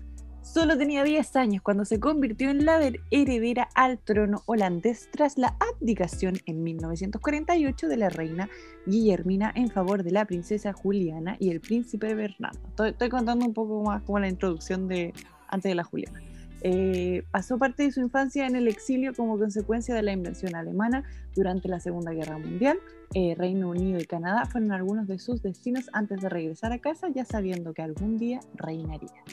Solo tenía 10 años cuando se convirtió en la her- heredera al trono holandés tras la abdicación en 1948 de la reina Guillermina en favor de la princesa Juliana y el príncipe Bernardo. Estoy, contando un poco más como la introducción de antes de la Juliana. Eh, pasó parte de su infancia en el exilio como consecuencia de la invasión alemana durante la Segunda Guerra Mundial. Eh, Reino Unido y Canadá fueron algunos de sus destinos antes de regresar a casa, ya sabiendo que algún día reinaría.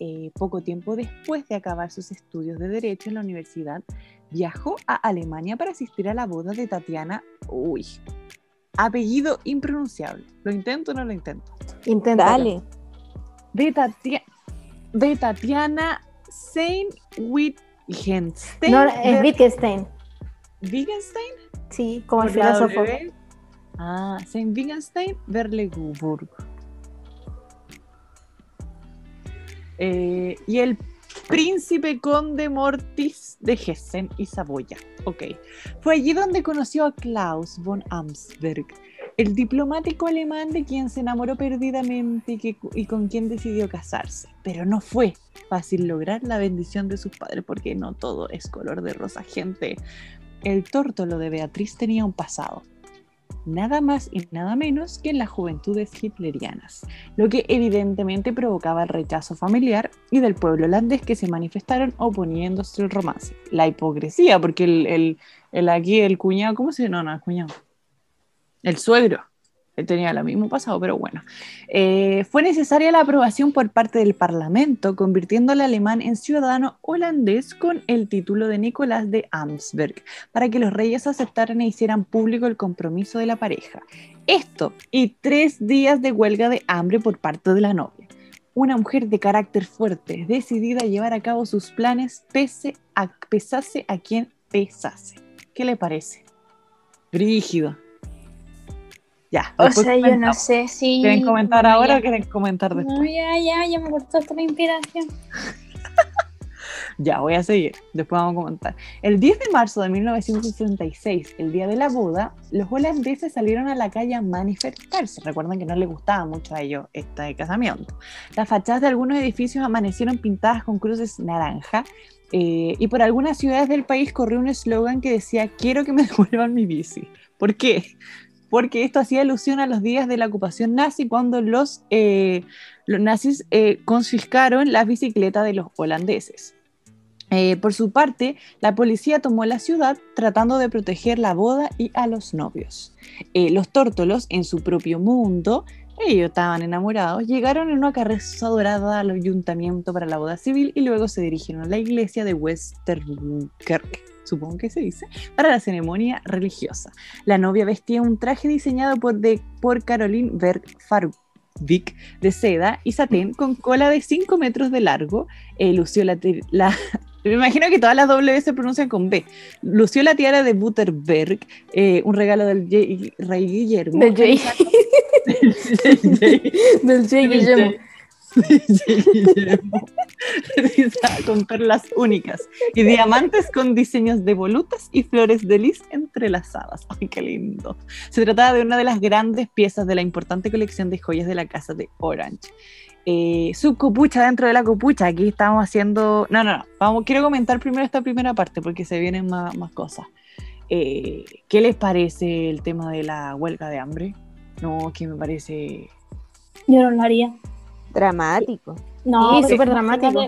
Eh, poco tiempo después de acabar sus estudios de Derecho en la universidad, viajó a Alemania para asistir a la boda de Tatiana. Uy, apellido impronunciable. ¿Lo intento o no lo intento? Intenta. Dale. De, Tatia- de Tatiana Saint Wittgenstein. No, es Wittgenstein. Wittgenstein. Sí, como el filósofo. Ah, Saint Wittgenstein, Berleburg. Eh, y el príncipe conde Mortis de Hessen y Saboya. Ok. Fue allí donde conoció a Klaus von Amsberg, el diplomático alemán de quien se enamoró perdidamente y, y con quien decidió casarse. Pero no fue fácil lograr la bendición de sus padres porque no todo es color de rosa, gente. El tórtolo de Beatriz tenía un pasado nada más y nada menos que en las juventudes hitlerianas, lo que evidentemente provocaba el rechazo familiar y del pueblo holandés que se manifestaron oponiéndose al romance. La hipocresía, porque el, el, aquí el cuñado, ¿cómo se llama? No, no, el cuñado. El suegro tenía lo mismo pasado, pero bueno. Eh, fue necesaria la aprobación por parte del Parlamento, convirtiendo al alemán en ciudadano holandés con el título de Nicolás de Amsberg, para que los reyes aceptaran e hicieran público el compromiso de la pareja. Esto y tres días de huelga de hambre por parte de la novia. Una mujer de carácter fuerte, decidida a llevar a cabo sus planes pese a pesase a quien pesase. ¿Qué le parece? Brígido. Ya. O sea, yo no sé si. ¿Quieren comentar ahora o quieren comentar después? No, ya, ya, ya me cortó la inspiración. <laughs> ya, voy a seguir. Después vamos a comentar. El 10 de marzo de 1966, el día de la boda, los holandeses salieron a la calle a manifestarse. Recuerden que no les gustaba mucho a ellos este casamiento. Las fachadas de algunos edificios amanecieron pintadas con cruces naranja. Eh, y por algunas ciudades del país corrió un eslogan que decía: Quiero que me <laughs> devuelvan mi bici. ¿Por qué? Porque esto hacía alusión a los días de la ocupación nazi cuando los, eh, los nazis eh, confiscaron las bicicletas de los holandeses. Eh, por su parte, la policía tomó la ciudad tratando de proteger la boda y a los novios. los tórtolos, en su propio mundo, ellos estaban enamorados, llegaron en una carreza dorada al ayuntamiento para la boda civil y luego se dirigieron a la iglesia de Westerkerk supongo que se dice, para la ceremonia religiosa. La novia vestía un traje diseñado por, de, por Caroline Berg Farvik de seda y satén con cola de 5 metros de largo. Eh, lució la, <laughs> Me imagino que todas las W se pronuncian con B. Lució la tiara de Butterberg, eh, un regalo del rey Guillermo. Del J. <laughs> del J. <laughs> Guillermo. <laughs> con perlas únicas y diamantes con diseños de volutas y flores de lis entrelazadas. ¡Ay, qué lindo! Se trataba de una de las grandes piezas de la importante colección de joyas de la casa de Orange. Eh, su copucha dentro de la copucha. Aquí estamos haciendo. No, no, no. Vamos, quiero comentar primero esta primera parte porque se vienen más, cosas. Eh, ¿Qué les parece el tema de la huelga de hambre? No, que me parece. Yo no lo haría. Dramático. No, sí, súper dramático.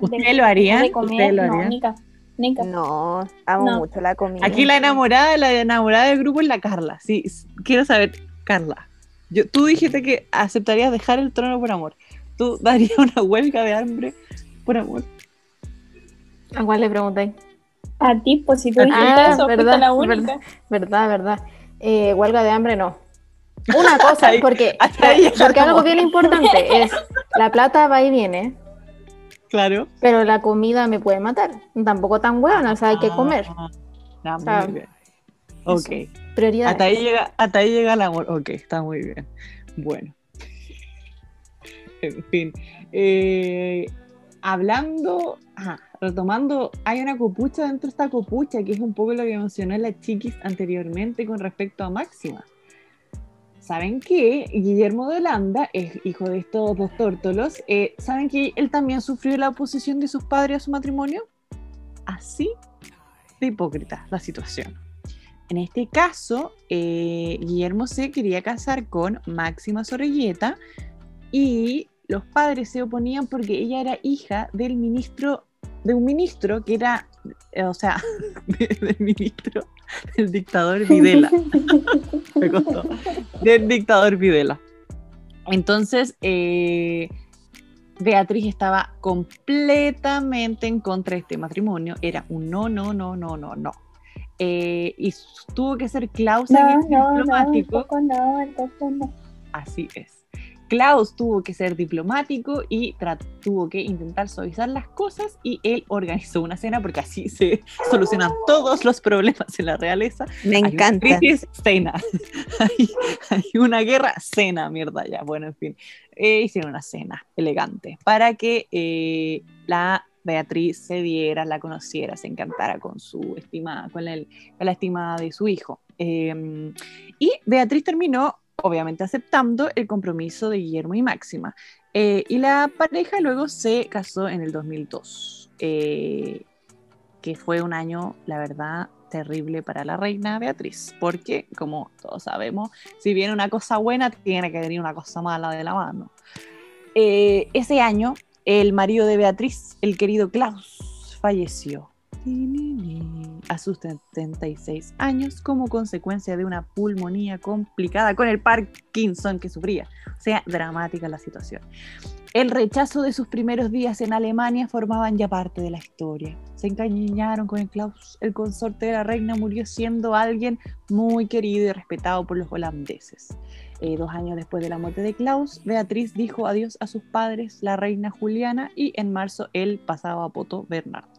¿Usted lo haría? ¿Usted lo haría? No, Nica, Nica. no amo No. mucho la comida. Aquí la enamorada, la enamorada del grupo es la Carla. Sí, quiero saber, Carla. Yo, tú dijiste que aceptarías dejar el trono por amor. ¿Tú darías una huelga de hambre por amor? ¿A cuál le pregunté? A ti, pues si tú Ah, dijiste eso, fuiste verdad, la única. Verdad, verdad. Eh, huelga de hambre no. Una cosa, porque, ahí porque algo bien importante es, la plata va y viene, Claro. pero la comida me puede matar. Tampoco tan buena, o sea, hay que comer. Ah, ah, muy Ah, bien. Ok. Prioridades. Hasta ahí, llega, hasta ahí llega el amor. Ok, está muy bien. Bueno. En fin. eh, hablando, ajá, retomando, hay una copucha dentro de esta copucha, que es un poco lo que mencionó la chiquis anteriormente con respecto a Máxima. ¿Saben que Guillermo de Holanda es hijo de estos dos tórtolos? eh, ¿Saben que él también sufrió la oposición de sus padres a su matrimonio? Así de hipócrita la situación. En este caso, eh, Guillermo se quería casar con Máxima Sorelleta y los padres se oponían porque ella era hija del ministro, de un ministro que era, o sea, <laughs> de- del ministro, <laughs> del dictador Videla. <laughs> Me costó. Del dictador Videla. Entonces, eh, Beatriz estaba completamente en contra de este matrimonio. Era un no, no, no, no, no, no. Eh, y tuvo que ser Klaus No, diplomático. no, no. Así es. Klaus tuvo que ser diplomático y tuvo que intentar suavizar las cosas y él organizó una cena porque así se solucionan todos los problemas en la realeza. Me Hay una encanta. crisis, cena. <laughs> hay, hay una guerra, cena, mierda ya. Bueno, en fin. Eh, hicieron una cena elegante para que eh, la Beatriz se diera, la conociera, se encantara con su estimada, con la, con la estimada de su hijo. Eh, y Beatriz terminó, obviamente, aceptando el compromiso de Guillermo y Máxima. Eh, y la pareja luego se casó en el 2002, eh, que fue un año, la verdad, terrible para la reina Beatriz, porque, como todos sabemos, si viene una cosa buena, tiene que venir una cosa mala de la mano. Eh, ese año, el marido de Beatriz, el querido Klaus, falleció a sus 76 años como consecuencia de una pulmonía complicada con el Parkinson que sufría. O sea, dramática la situación. El rechazo de sus primeros días en Alemania formaban ya parte de la historia. Se encariñaron con el Klaus. El consorte de la reina murió siendo alguien muy querido y respetado por los holandeses. Eh, dos años después de la muerte de Klaus, Beatriz dijo adiós a sus padres, la reina Juliana, y en marzo él pasaba a Poto Bernardo.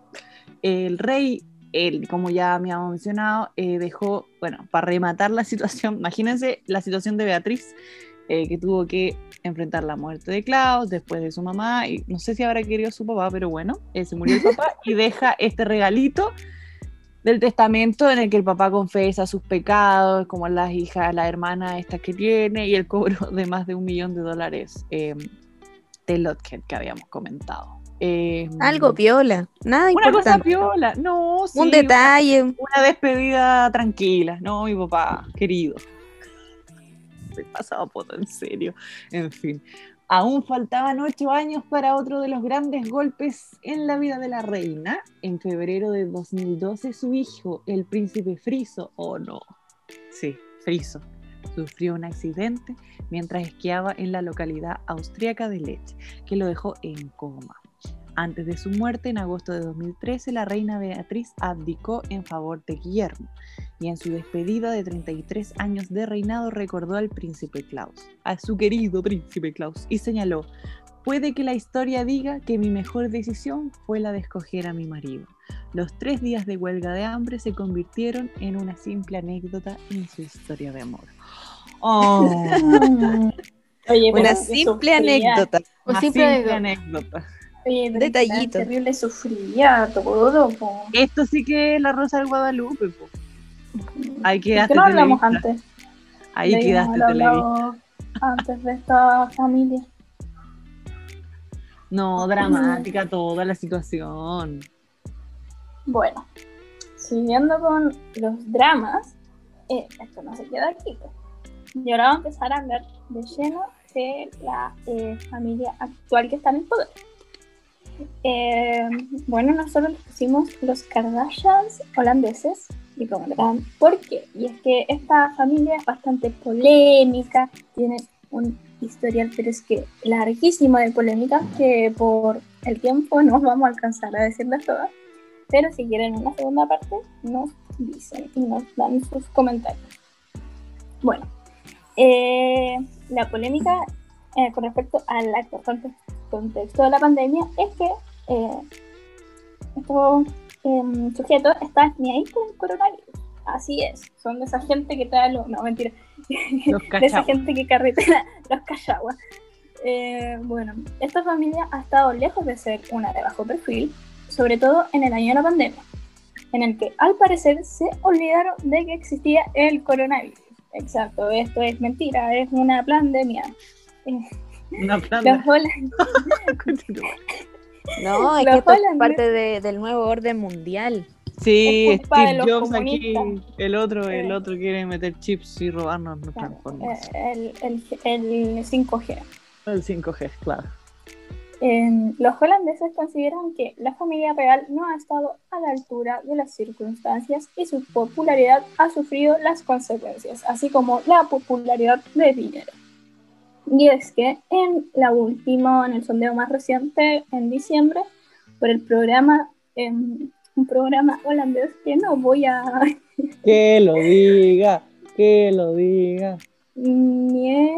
El rey, él, como ya me había mencionado, eh, dejó, bueno, para rematar la situación, <laughs> imagínense la situación de Beatriz, eh, que tuvo que enfrentar la muerte de Klaus después de su mamá, y no sé si habrá querido su papá, pero bueno, se murió el papá <laughs> y deja este regalito del testamento en el que el papá confesa sus pecados, como las hijas, la hermana esta que tiene, y el cobro <laughs> de más de un millón de dólares eh, de que habíamos comentado. Eh, Algo piola, nada una cosa importante. piola, no, sí, Un detalle. Una despedida tranquila, no, mi papá, querido. Se pasaba poto, en serio. En fin. Aún faltaban ocho años para otro de los grandes golpes en la vida de la reina. En febrero de 2012, su hijo, el príncipe Friso, o no, sí, Friso, sufrió un accidente mientras esquiaba en la localidad austríaca de Lech, que lo dejó en coma. Antes de su muerte, en agosto de 2013, la reina Beatriz abdicó en favor de Guillermo y en su despedida de 33 años de reinado recordó al príncipe Klaus, a su querido príncipe Klaus, y señaló, puede que la historia diga que mi mejor decisión fue la de escoger a mi marido. Los tres días de huelga de hambre se convirtieron en una simple anécdota en su historia de amor. Oh, <laughs> Oye, Una simple anécdota. Un una simple simple anécdota. Oye, pero Detallito. terrible sufría todo. po. Esto sí que es la Rosa del Guadalupe. po. Ahí ¿Por qué quedaste, no hablamos Televisa. antes? Ahí quedaste, hablado Antes de esta familia. No, dramática toda la situación. Bueno, siguiendo con los dramas, eh, esto no se queda aquí. pues. Y ahora vamos a empezar a hablar de lleno de la eh, familia actual que está en el poder. Eh, bueno, nosotros les pusimos los Kardashians holandeses y preguntarán por qué. Y es que esta familia es bastante polémica, tiene un historial, pero es que larguísimo de polémicas que por el tiempo no vamos a alcanzar a decirlas todas. Pero si quieren una segunda parte, nos dicen y nos dan sus comentarios. Bueno, eh, la polémica eh, con respecto al actual conte- contexto de la pandemia es que eh, estos em, sujetos están ni ahí con el coronavirus. Así es, son de esa gente que trae los. No, mentira. Los <laughs> de esa gente que carretera <laughs> los cachaguas. Eh, bueno, esta familia ha estado lejos de ser una de bajo perfil, sobre todo en el año de la pandemia, en el que al parecer se olvidaron de que existía el coronavirus. Exacto, esto es mentira, es una pandemia. Una planta. los holandeses <laughs> No, es Los que esto es parte de- del nuevo orden mundial. Sí, Es culpa de Steve los Jobs aquí. El otro, el otro quiere meter chips y robarnos nuestra Claro, información. eh, el, el, el 5G. El 5G, claro. Eh, los holandeses consideran que la familia real no ha estado a la altura de las circunstancias y su popularidad ha sufrido las consecuencias, así como la popularidad de dinero. Y es que en la última, en el sondeo más reciente, en diciembre, por el programa, em, un programa holandés que no voy a <laughs> Que lo diga, que lo diga. Nie-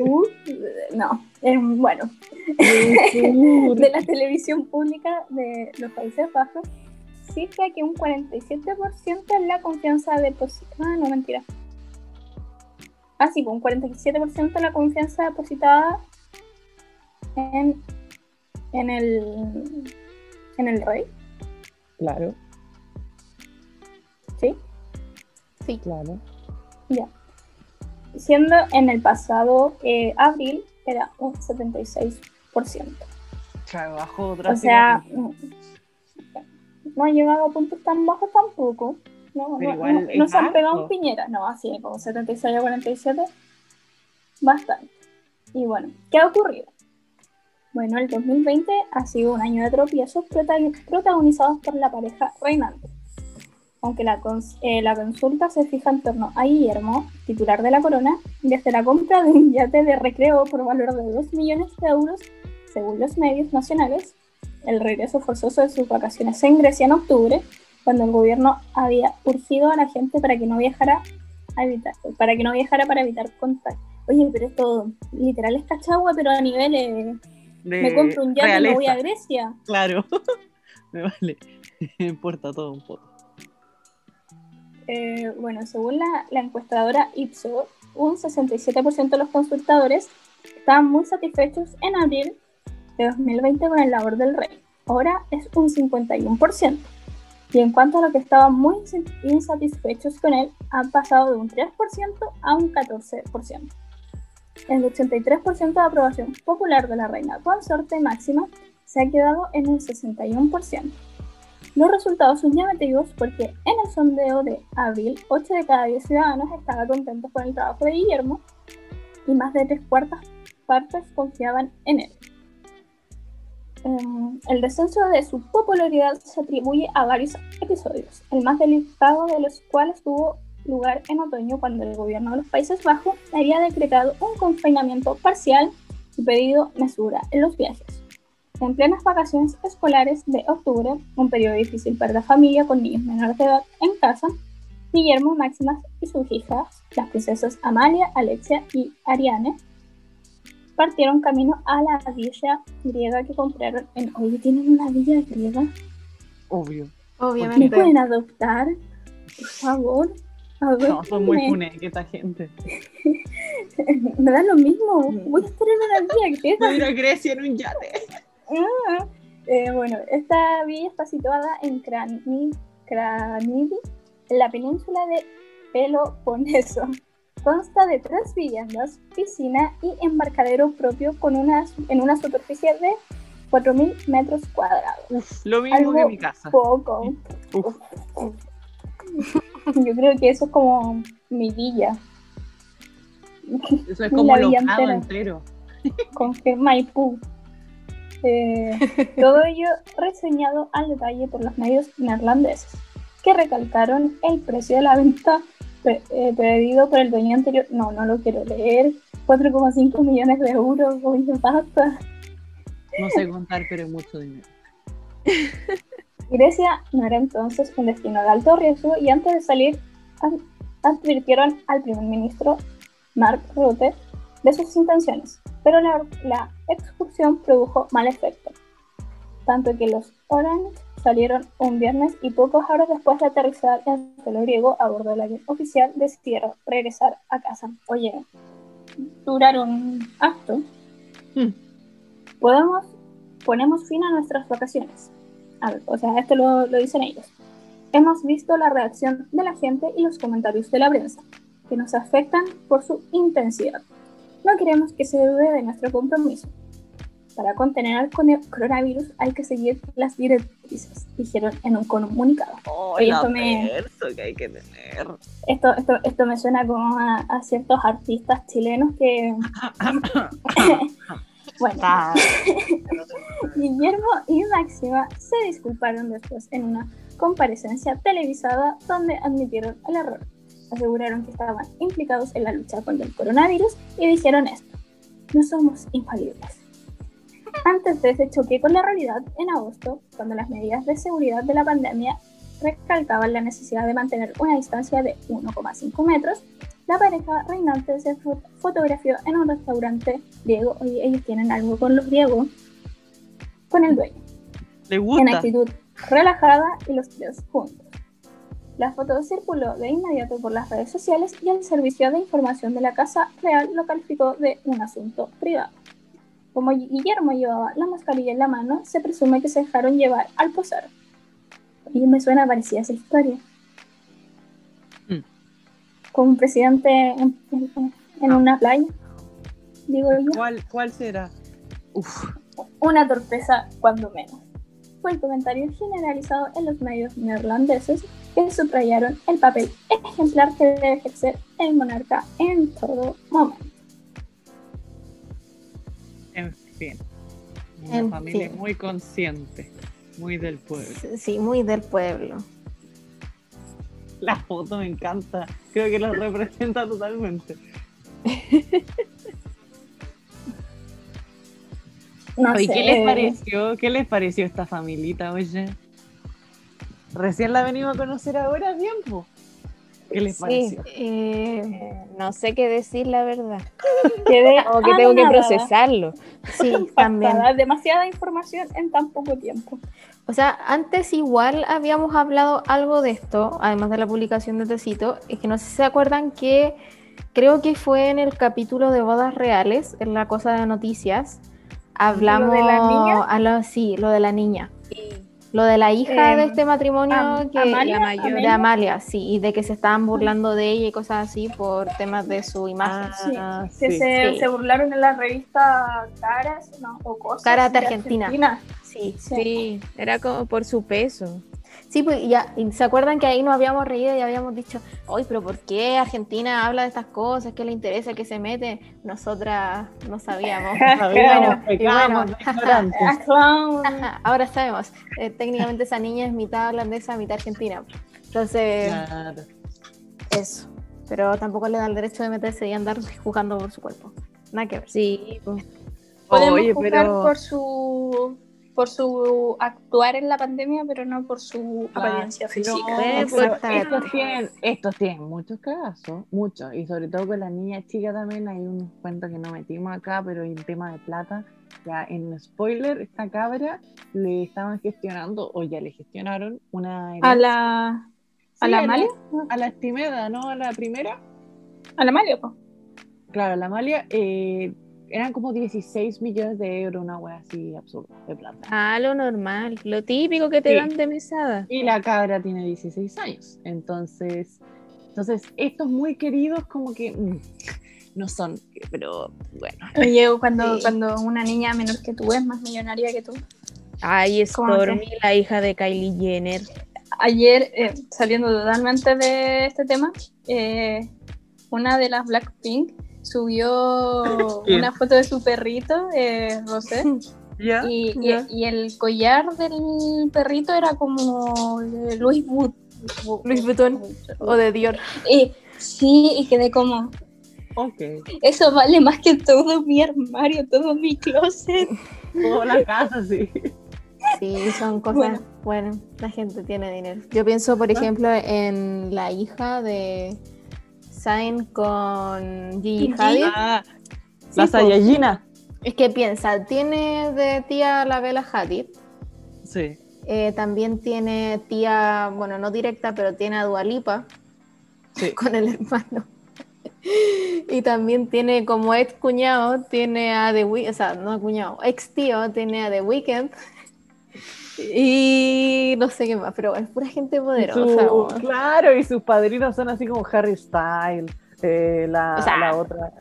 Uh, no, em, bueno, de la televisión pública de los Países Bajos, cifra que un 47% es la confianza depositada. Ah, no, mentira. Ah, sí, pues un 47% de la confianza depositada en en el, en el rey, Claro, ¿sí? Sí. claro. Ya. Siendo en el pasado eh, abril era un 76%. Claro, bajó O sea, mm, no ha llegado a puntos tan bajos tampoco. No, Pero no, igual no- no se han pegado un piñera, no, así como 76 a 47, bastante. Y bueno, ¿qué ha ocurrido? Bueno, el 2020 ha sido un año de tropiezos prota- protagonizados por la pareja reinante. Aunque la, cons- eh, la consulta se fija en torno a Guillermo, titular de la corona, desde la compra de un yate de recreo por valor de 2 millones de euros, según los medios nacionales, el regreso forzoso de sus vacaciones en Grecia en octubre, cuando el gobierno había urgido a la gente para que no viajara a evitar, para que no viajara para evitar contagio. Oye, pero esto literal es cachagua, pero a nivel eh, De me compro un yate y me voy a. Grecia. Claro, <laughs> me vale. Me <laughs> importa todo un poco. Eh, bueno, según la, la encuestadora Ipsos, un 67% de los consultadores estaban muy satisfechos en abril de 2020 con el labor del rey. Ahora es un 51%. Y en cuanto a lo que estaban muy insa- insatisfechos con él, han pasado de un 3% a un 14%. El 83% de aprobación popular de la reina consorte máxima se ha quedado en un 61%. Los resultados son llamativos porque en el sondeo de abril, 8 de cada 10 ciudadanos estaban contentos con el trabajo de Guillermo y más de tres cuartas partes confiaban en él. Em, el descenso de su popularidad se atribuye a varios episodios, el más delicado de los cuales tuvo lugar en otoño cuando el gobierno de los Países Bajos había decretado un confinamiento parcial y pedido mesura en los viajes. En plenas vacaciones escolares de octubre, un periodo difícil para la familia con niños menores de edad en casa, Guillermo, Máximas y sus hijas, las princesas Amalia, Alexia y Ariane, partieron camino a la villa griega que compraron en... Oye, ¿tienen una villa griega? Obvio. ¿Me Obviamente. pueden adoptar? Por favor. No, son muy funeques esta gente. <laughs> Me da lo mismo. Voy a estar en una villa griega. Voy a ir a Grecia en un yate. Ah, eh, bueno, esta villa está situada en Cranidi, en la península de Peloponeso. Consta de tres viviendas, piscina y embarcadero propio con una, en una superficie de 4.000 metros cuadrados. Uf, lo mismo Algo que mi casa. Poco. Uf, <laughs> Yo creo que eso es como mi villa, eso es <laughs> la como entera. entero. con que Maipú. Eh, <laughs> todo ello reseñado al detalle por los medios neerlandeses, que recalcaron el precio de la venta pedido por el dueño anterior. No, no lo quiero leer. 4,5 millones de euros, oye, basta. No sé contar, pero es mucho dinero. <laughs> Grecia no era entonces un destino de alto riesgo y antes de salir ad- advirtieron al primer ministro Mark Rutte de sus intenciones, pero la, la excursión produjo mal efecto, tanto que los Orange salieron un viernes y pocas horas después de aterrizar en suelo griego a bordo del avión oficial decidieron regresar a casa. Oye, duraron acto. Hmm. Podemos, ponemos fin a nuestras vacaciones. A ver, o sea, esto lo, lo dicen ellos. Hemos visto la reacción de la gente y los comentarios de la prensa, que nos afectan por su intensidad. No queremos que se dude de nuestro compromiso. Para contener al coronavirus hay que seguir las directrices, dijeron en un comunicado. Oh, la esto me- que hay que tener. Esto, esto, esto me suena como a, a ciertos artistas chilenos que... <coughs> bueno, Ah, <laughs> Guillermo y Máxima se disculparon después en una comparecencia televisada donde admitieron el error. Aseguraron que estaban implicados en la lucha contra el coronavirus y dijeron esto, no somos infalibles. Antes de ese choque con la realidad, en agosto, cuando las medidas de seguridad de la pandemia recalcaban la necesidad de mantener una distancia de 1,5 metros, la pareja reinante se fo- fotografió en un restaurante griego. Oye, ellos tienen algo con los griegos, con el dueño, ¿Le en actitud relajada y los tres juntos. La foto circuló de inmediato por las redes sociales y el servicio de información de la Casa Real lo calificó de un asunto privado. Como Guillermo llevaba la mascarilla en la mano, se presume que se dejaron llevar al posar. Y me suena parecida esa historia. Mm. Con un presidente en, en- en una playa, digo yo. ¿Cuál, ¿Cuál será? Uf, Una torpeza, cuando menos. Fue el comentario generalizado en los medios neerlandeses que subrayaron el papel ejemplar que debe ejercer el monarca en todo momento. Una En familia fin. muy consciente, muy del pueblo. Sí, muy del pueblo. La foto me encanta. Creo que lo representa totalmente. <laughs> No Oye, sé. ¿qué les pareció? ¿Qué les pareció esta familita, oye? Recién la venimos a conocer ahora a tiempo. ¿Qué les Sí. pareció? Eh, Eh, no sé qué decir, la verdad. <laughs> Quedé Como que tengo que procesarlo. sí, <laughs> también. Demasiada información en tan poco tiempo. O sea, antes igual habíamos hablado algo de esto, además de la publicación de Tecito, es que no sé si se acuerdan que creo que fue en el capítulo de bodas reales, en la cosa de noticias, hablamos de la niña? a lo- sí, lo de la niña, lo de la hija Em, de este matrimonio Am- que Amalia, la mayor. de. Amalia, sí, y de que se estaban burlando de ella y cosas así por temas de su imagen. Ah, Que sí. se, Sí. se burlaron en la revista Caras no, o Cosas Caras de Argentina. Sí, sí. Sí, era como por su peso. Sí, pues ya, y se acuerdan que ahí nos habíamos reído y habíamos dicho, oye, pero ¿por qué Argentina habla de estas cosas? ¿Qué le interesa? ¿Qué se mete? Nosotras no sabíamos. <laughs> Bueno, bueno. Ah, <laughs> <laughs> Ahora sabemos, eh, técnicamente esa niña es mitad holandesa, mitad argentina. Entonces, Claro. eso. Pero tampoco le da el derecho de meterse y andar jugando por su cuerpo. Nada que ver. Sí, pues. Podemos Oye, juzgar pero- por su por su actuar en la pandemia, pero no por su Claro. apariencia No, física. Exactamente. estos tienen, estos tienen muchos casos, muchos, y sobre todo con la niña chica también hay unos cuentos que no metimos acá, pero en tema de plata, ya en spoiler, esta cabra le estaban gestionando, o ya le gestionaron, una A la a Sí, la Amalia, a la Estimeda, ¿no? A la primera. a la Amalia, po. Claro, la Amalia, eh, eran como 16 millones de euros, una wea así absurda de plata. Ah, lo normal, lo típico que te Sí. dan de mesada. Y la cabra tiene 16 años. Entonces, entonces estos muy queridos como que mm, no son, pero bueno. Oye, cuando, Sí. cuando una niña menor que tú es más millonaria que tú. Ay, ¿Cómo Stormy, la hija de Kylie Jenner. Ayer, eh, saliendo totalmente de este tema, eh, una de las Blackpink subió ¿Quién? <laughs> una foto de su perrito, eh, Rosé, <laughs> y, y- Ya. y el collar del perrito era como de Louis Vuitton. Louis Vuitton o de Dior. Y, sí, y quedé como, Ok. eso vale más que todo mi armario, todo mi closet. <laughs> Toda la casa, sí. Sí, son cosas. Bueno. Bueno. la gente tiene dinero. Yo pienso, por ejemplo, en la hija de Zayn con Gigi. Hadid. Ah, Sí, la. Saiyajina. Es que piensa, tiene de tía la Bella Hadid. Sí. eh, también tiene tía, bueno, no directa, pero tiene a Dualipa Sí. <laughs> con el hermano. Y también tiene como ex cuñado, tiene a The Weeknd, o sea, no cuñado, ex tío, tiene a The Weeknd. Y no sé qué más, pero es pura gente poderosa. su- claro, y sus padrinos son así como Harry Styles, eh, la, O sea, la otra.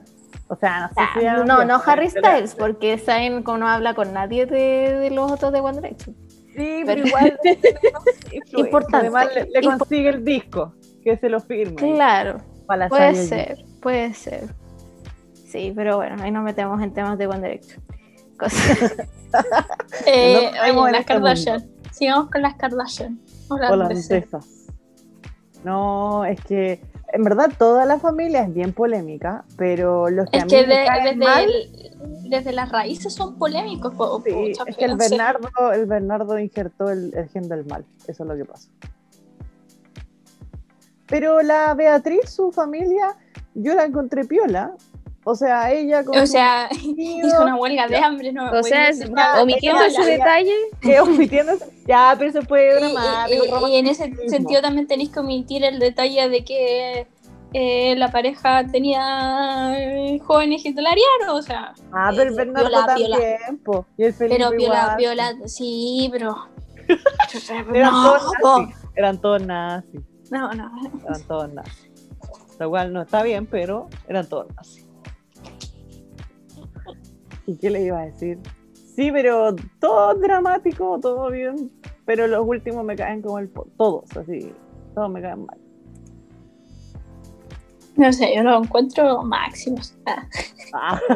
O sea, no sé O sea, si llaman no, Harry Styles, porque Zayn no habla con nadie de, de los otros de One Direction. Sí, pero- pero igual. <laughs> Importante. Además, le, consigue el disco, que se lo firme. Claro, Para puede ser, puede ser. Sí, pero bueno, ahí nos metemos en temas de One Direction. <laughs> Eh, No oye, en las este Kardashian. Sigamos con las Kardashian. Holandesas. holandesas. No, es que en verdad toda la familia es bien polémica, pero los que Es a mí que me de- caen desde, mal, el- desde las raíces son polémicos. po- sí, pucha, es que el sé. Bernardo, el Bernardo injertó el, el gen del mal, eso es lo que pasa. Pero la Beatriz, su familia, yo la encontré piola. O sea, ella con O sea, <laughs> marido, hizo una huelga de hambre, ¿no? O sea, nada. <laughs> omitiendo ese detalle, que omitiéndose- Ya, pero se puede Y, y- y- y en ese sentido también tenéis que omitir el detalle de que eh, la pareja tenía eh, jóvenes hitlerianos, o sea. Ah, pero el eh, Bernardo viola- viola- tiempo. Y el Felipe Pero viola, viola, sí, pero. <laughs> Eran no, todos nazis. Eran todos nazis. no, no. Eran todos nazis. Lo cual no está bien, pero eran todos nazis. ¿Y <laughs> qué le iba a decir? Sí, pero todo dramático, todo bien. Pero los últimos me caen como el... po- Todos, así. Todos me caen mal. No sé, yo los encuentro máximos. Ah. Ah. <laughs>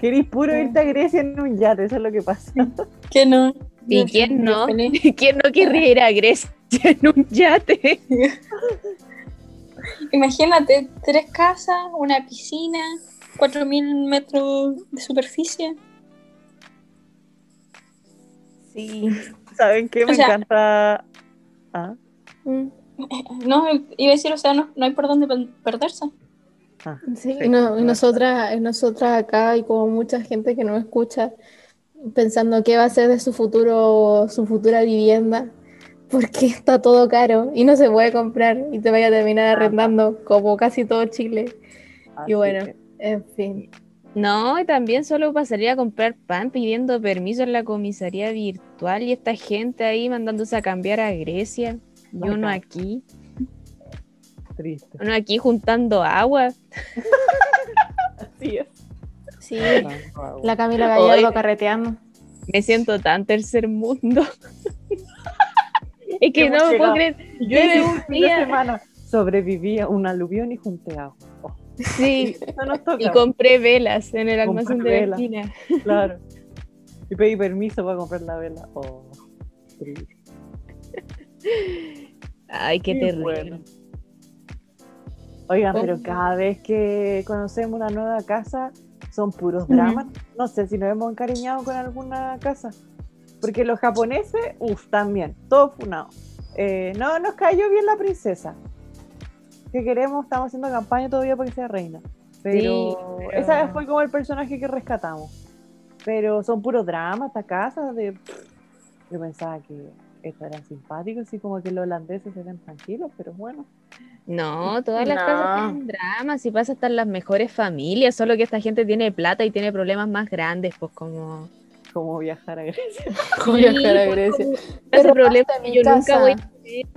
Querís puro irte a Grecia en un yate, eso es lo que pasa. Que no. ¿Y quién no? <laughs> ¿Quién no querría ir a Grecia en un yate? Imagínate, tres casas, una piscina, 4.000 metros de superficie. Sí. <laughs> ¿Saben qué? Me O sea- encanta... Ah, No, iba a decir, o sea, no, no hay por dónde per- perderse. ah, Sí, sí, y, no- y nosotras, y nosotras acá y como mucha gente que no escucha pensando qué va a ser de su futuro, su futura vivienda, porque está todo caro y no se puede comprar y te vaya a terminar arrendando como casi todo Chile. así Y bueno, que- en fin. No, y también solo pasaría a comprar pan pidiendo permiso en la comisaría virtual y esta gente ahí mandándose a cambiar a Grecia. Y uno aquí, Triste. uno aquí juntando agua. Así es. Sí, la Camila. Gallardo carreteando. Me siento tan tercer mundo. es que no me puedo creer. Yo Llueve un fin de día. semana sobreviví a un aluvión y junté agua. Oh, Sí, <laughs> y compré velas en el Compré almacén de la esquina. <laughs> Claro. Y pedí permiso para comprar la vela. Oh. Ay, qué terrible. bueno. Oigan, Oh. pero cada vez que conocemos una nueva casa son puros dramas. No sé si nos hemos encariñado con alguna casa. Porque los japoneses, uff, también, todo funado. Eh, no nos cayó bien la princesa. Que queremos, estamos haciendo campaña todavía para que sea reina. Pero, pero- esa vez fue como el personaje que rescatamos. Pero son puros dramas, esta casa de. Yo pensaba que estos eran simpáticos, así como que los holandeses eran tranquilos, pero bueno. No, todas las No. casas tienen dramas y pasa hasta en las mejores familias, solo que esta gente tiene plata y tiene problemas más grandes, pues como Como viajar a Grecia. <laughs> Como viajar a Grecia. ese Pero problema que yo nunca voy a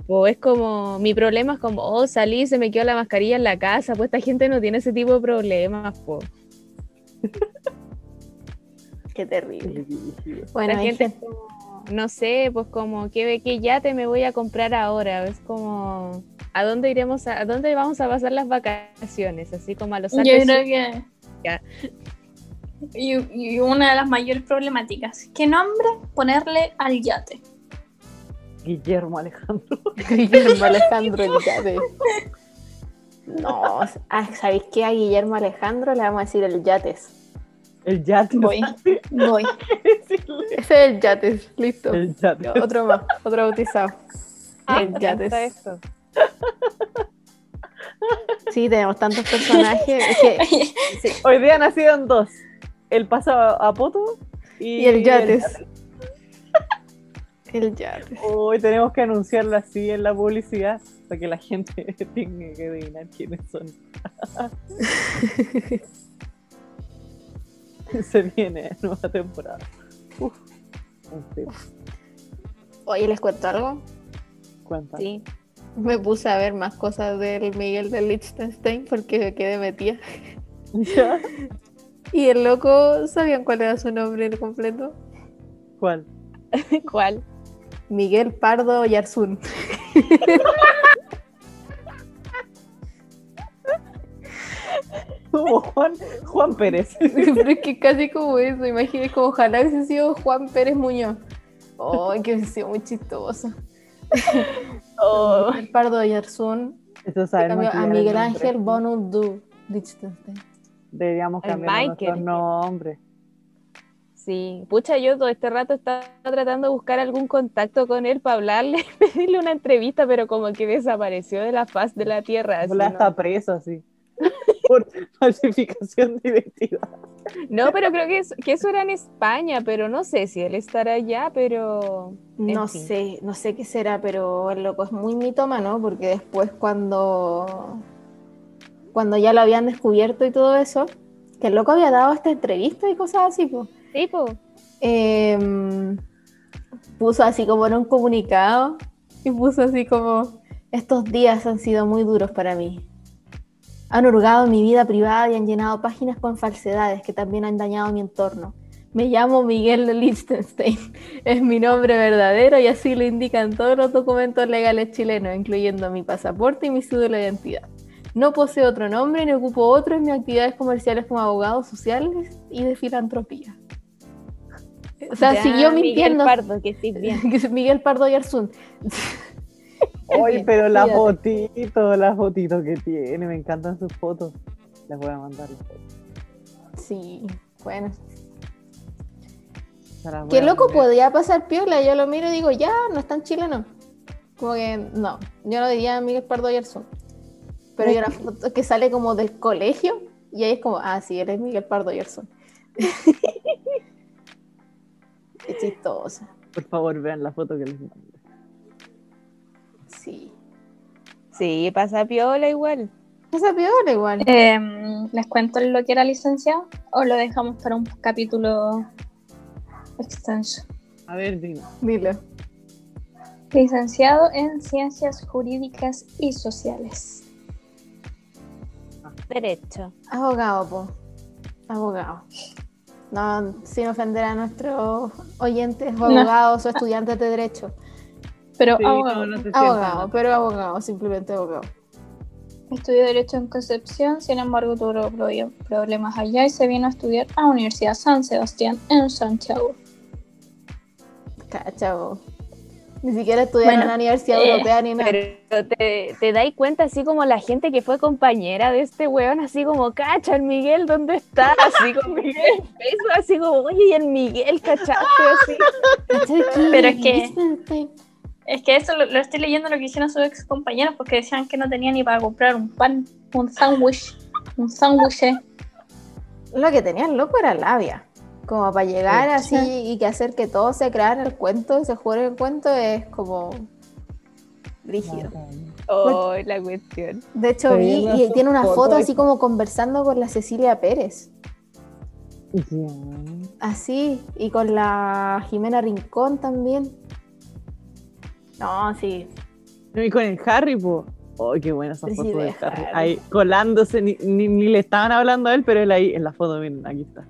po. es como mi problema es como oh salí se me quedó la mascarilla en la casa pues esta gente no tiene ese tipo de problemas po. Qué terrible. Bueno, la gente es gente- como, no sé pues como que qué yate me voy a comprar ahora es como a dónde iremos a, a dónde vamos a pasar las vacaciones así como a los Yo Alpes creo que. Ya. Y, y una de las mayores problemáticas. ¿Qué nombre ponerle al yate? Guillermo Alejandro. <laughs> <laughs> Guillermo Alejandro el yate. No, ah, ¿sabéis qué? A Guillermo Alejandro le vamos a decir el yates. El yate. Voy. Voy. <laughs> Ese es el yates, listo. El yate. Otro más, otro bautizado. El Me yates. esto. Sí, tenemos tantos personajes. Es que, sí, Hoy día nacieron dos. El pasado a Poto y, y el yates. El yates. Hoy tenemos que anunciarlo así en la publicidad para que la gente <laughs> tenga que adivinar quiénes son. <laughs> Se viene nueva temporada. Uf, un. Oye, ¿les cuento algo? Cuenta. Sí. Me puse a ver más cosas del Miguel de Liechtenstein porque me quedé metida. ¿Ya? <laughs> Y el loco, ¿sabían cuál era su nombre completo? ¿Cuál? ¿Cuál? Miguel Pardo Yarzún. <laughs> Como Juan, Juan Pérez. <laughs> Pero es que casi como eso, imagínate como ojalá hubiese sido Juan Pérez Muñoz. Ay, que hubiese sido muy chistoso. Oh, Miguel Pardo Yarzún. eso sabemos a Miguel. Ángel Bonudú. Deberíamos cambiar nuestros nombres. Sí, pucha, yo todo este rato estaba tratando de buscar algún contacto con él para hablarle, <laughs> pedirle una entrevista, pero como que desapareció de la faz de la tierra. ¿no? está preso así. <laughs> por falsificación de identidad. No, pero creo que, que eso era en España, pero no sé si él estará allá, pero... No sé, no sé qué será, pero el loco es muy ¿no? porque después cuando, cuando ya lo habían descubierto y todo eso, que el loco había dado esta entrevista y cosas así, pues. Pues. puso así como en un comunicado y puso así como, estos días han sido muy duros para mí. Han hurgado mi vida privada y han llenado páginas con falsedades que también han dañado mi entorno. Me llamo Miguel de Liechtenstein. <laughs> Es mi nombre verdadero y así lo indican todos los documentos legales chilenos, incluyendo mi pasaporte y mi cédula de identidad. No poseo otro nombre ni ocupo otro en mis actividades comerciales como abogado sociales y de filantropía. O sea, siguió mintiendo. Miguel Pardo, que sí, <laughs> bien. Miguel Pardo y Arzún. Oye, <laughs> pero la fotito, la fotito que tiene, me encantan sus fotos. Les voy a mandar las fotos. Sí, bueno. Qué loco podía pasar piola. Yo lo miro y digo, ya, no es tan chileno. Como que no, yo no diría Miguel Pardo y Arzún. Pero hay una <laughs> foto que sale como del colegio y ahí es como, ah, sí, eres Miguel Pardo y Arzún. Qué chistosa. Por favor, vean la foto que les mandé. Sí. Sí, pasa piola igual. Pasa piola igual. Em, ¿Les cuento lo que era licenciado o lo dejamos para un capítulo extenso? A ver, dime. Dilo. Licenciado en Ciencias Jurídicas y Sociales. Derecho. Abogado, po. Abogado. No, sin ofender a nuestros oyentes abogados o estudiantes de derecho. Pero abogado. abogado, pero abogado, simplemente abogado. Estudió Derecho en Concepción, sin embargo tuvo problemas allá y se vino a estudiar a la Universidad San Sebastián en Santiago. Cachao. Ni siquiera estudiaron en la Universidad eh, Europea ni nada. Pero te, te dais cuenta, así como la gente que fue compañera de este weón, así como, cacha, el Miguel, ¿dónde está? Así como, <laughs> Miguel, eso, así como, oye, y el Miguel, cachaste, así. Pero es que, es que eso lo, estoy leyendo lo que hicieron sus ex compañeros, porque decían que no tenía ni para comprar un pan, un sándwich, un sándwich. Lo que tenían loco era labia. Como para llegar así y que hacer que todos se crean el cuento y se jueguen el cuento es como rígido. Oh, la cuestión. De hecho, vi y tiene una foto así como conversando con la Cecilia Pérez. Así, y con la Jimena Rincón también. No, sí. Y con el Harry, pues. Oh, qué buena esa foto de, Harry. Ahí colándose, ni, ni, le estaban hablando a él, pero él ahí en la foto, miren, aquí está.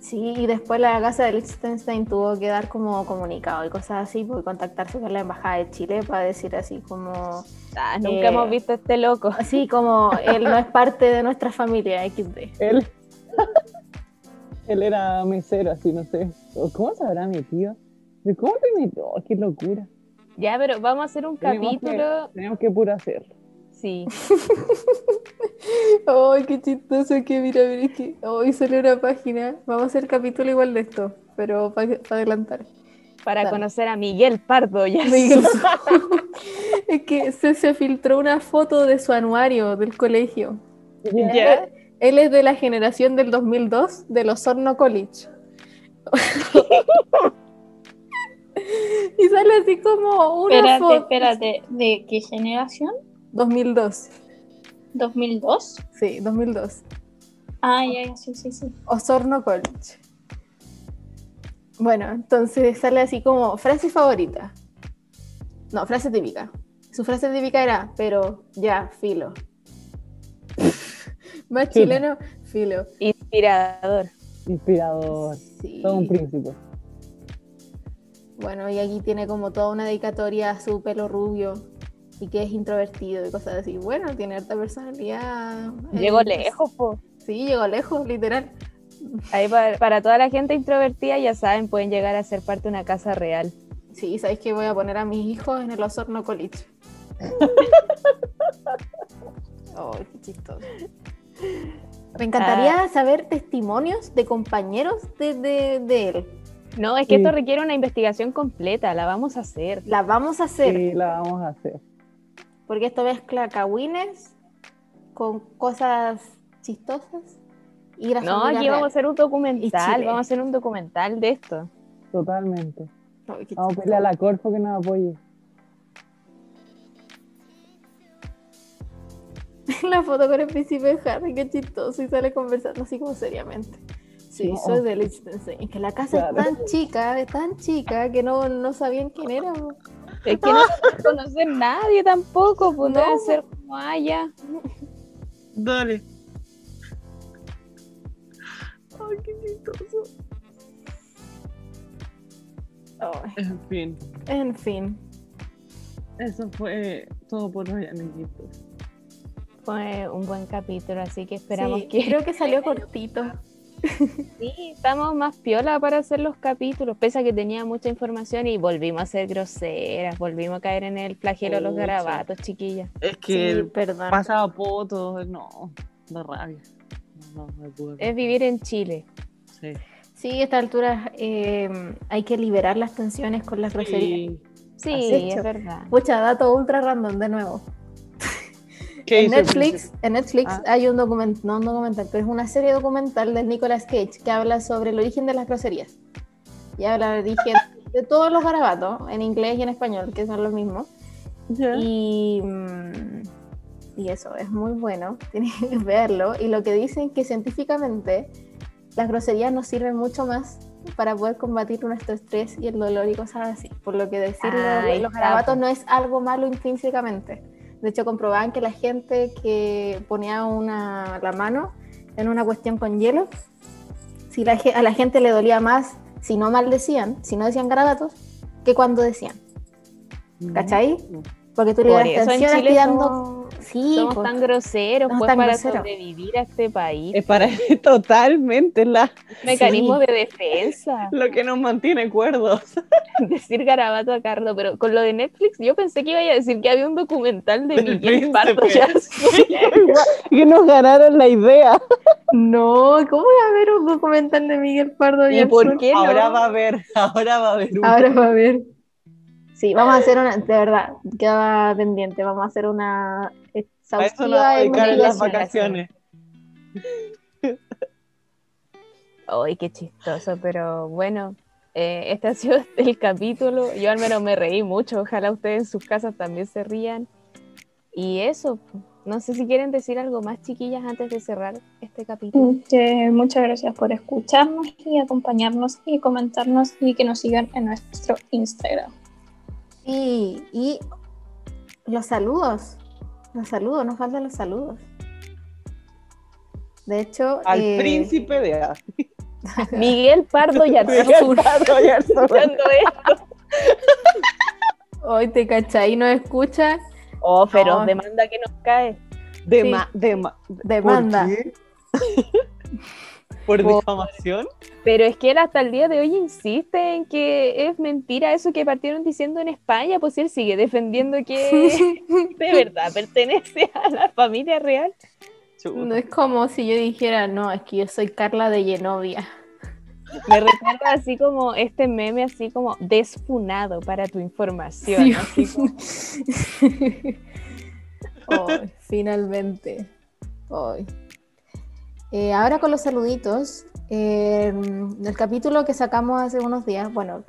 Sí, y después la casa de Liechtenstein tuvo que dar como comunicado y cosas así, porque contactarse con la embajada de Chile para decir así como. Ah, nunca hemos visto a este loco. Así como él no es parte de nuestra familia XD. Él. <laughs> él era mesero, así, no sé. ¿Cómo sabrá mi tío? ¿Cómo te metió? Oh, ¡Qué locura! Ya, pero vamos a hacer un capítulo. tenemos que puro hacer. Sí. Ay, qué chistoso que mira, mira, es que hoy sale una página. Vamos a hacer capítulo igual de esto, pero para adelantar. Para conocer a Miguel Pardo, ya. Miguel. <laughs> <laughs> es que se, se filtró una foto de su anuario del colegio. ¿Ya? Él es de la generación del 2002 de los Osorno College. <laughs> y sale así como una espérate, foto. Espérate, ¿de qué generación? 2002. ¿2002? Sí, 2002. Ah, ya, sí, sí, sí. Osorno College. Bueno, entonces sale así como frase favorita. No, frase típica. Su frase típica era, pero ya, filo. <laughs> Más chileno, filo. Inspirador. Inspirador. Todo un príncipe. Bueno, y aquí tiene como toda una dedicatoria a su pelo rubio y que es introvertido y cosas así. Bueno, tiene harta personalidad. Llegó lejos, po. Sí, llegó lejos, literal. Ahí para, toda la gente introvertida, ya saben, pueden llegar a ser parte de una casa real. Sí, sabéis que voy a poner a mis hijos en el Osorno College. <laughs> oh, qué chistoso. Me encantaría ah. saber testimonios de compañeros de, de él. No, es que esto requiere una investigación completa, la vamos a hacer. La vamos a hacer. Sí, la vamos a hacer. Porque esto mezcla cagüines con cosas chistosas y. No, aquí vamos a hacer un documental, vamos a hacer un documental de esto. Totalmente. vamos a pedirle a la Corfo que nos apoye. <laughs> la foto con el príncipe Harry, qué chistoso, y sale conversando así como seriamente. Sí, soy de Liechtenstein. Que la casa es tan chica, es tan chica, que no, no sabían quién era. Es que no conoce nadie tampoco, pues no. debe ser como allá. Dale. Ay, qué chistoso. En fin. En fin. Eso fue todo por hoy, amiguitos. Fue un buen capítulo, así que esperamos que. Creo que salió <laughs> cortito. Sí, estamos más piola para hacer los capítulos, pese a que tenía mucha información y volvimos a ser groseras, volvimos a caer en el flagelo de los garabatos, chiquillas. Es que pasaba poto, no, da rabia. es vivir en Chile. Sí. Sí, a esta altura eh, hay que liberar las tensiones con las groserías. Sí, es verdad. Mucha dato ultra random de nuevo en Netflix, en Netflix ah. hay un documental, no un documental, pero es una serie documental de Nicolas Cage que habla sobre el origen de las groserías. Y habla del origen de todos los garabatos, en inglés y en español, que son los mismos. Y, mm, y eso, es muy bueno, <laughs> tienes que verlo. Y lo que dicen que científicamente las groserías nos sirven mucho más para poder combatir nuestro estrés y el dolor y cosas así. Por lo que decir los garabatos no es algo malo intrínsecamente de hecho, comprobaban que la gente que ponía una, la mano en una cuestión con hielo, si a la gente le dolía más si no maldecían, si no decían garabatos, que cuando decían. ¿Cachai? Porque tú le das atención Sí, somos pues, tan groseros pues, para sobrevivir a este país. Es para <laughs> totalmente la mecanismo de defensa. <laughs> Lo que nos mantiene cuerdos. <laughs> Decir garabato a Carlos, pero con lo de Netflix yo pensé que iba a decir que había un documental de Miguel Pardo que nos ganaron la idea. No, ¿cómo va a haber un documental de Miguel Pardo ¿Y por qué Ahora va a haber, ahora va a haber. Ahora va a haber. Sí, vamos a hacer una, de verdad, queda pendiente, vamos a hacer una exhaustiva de las vacaciones. Ay, qué chistoso, pero bueno, eh, este ha sido <laughs> el capítulo. Yo al menos me reí mucho, ojalá ustedes en sus casas también se rían. Y eso, no sé si quieren decir algo más, chiquillas, antes de cerrar este capítulo. muchas gracias por escucharnos y acompañarnos y comentarnos y que nos sigan en nuestro Instagram. Y, y los saludos, los saludos, nos faltan los saludos. De hecho, al eh, príncipe de A. <laughs> Miguel Pardo <laughs> y Pardo Hoy te cachai, no escucha. Oh, pero demanda que nos cae. Dema, demanda. ¿Por <laughs> difamación? Pero es que él hasta el día de hoy insiste en que es mentira eso que partieron diciendo en España, pues él sigue defendiendo que <laughs> de verdad pertenece a la familia real. No es como si yo dijera, no, es que yo soy Carla de Genovia. Me recuerda así como este meme, así como desfunado para tu información. <laughs> finalmente. Hoy. Eh, ahora con los saluditos, eh, el capítulo que sacamos hace unos días, bueno,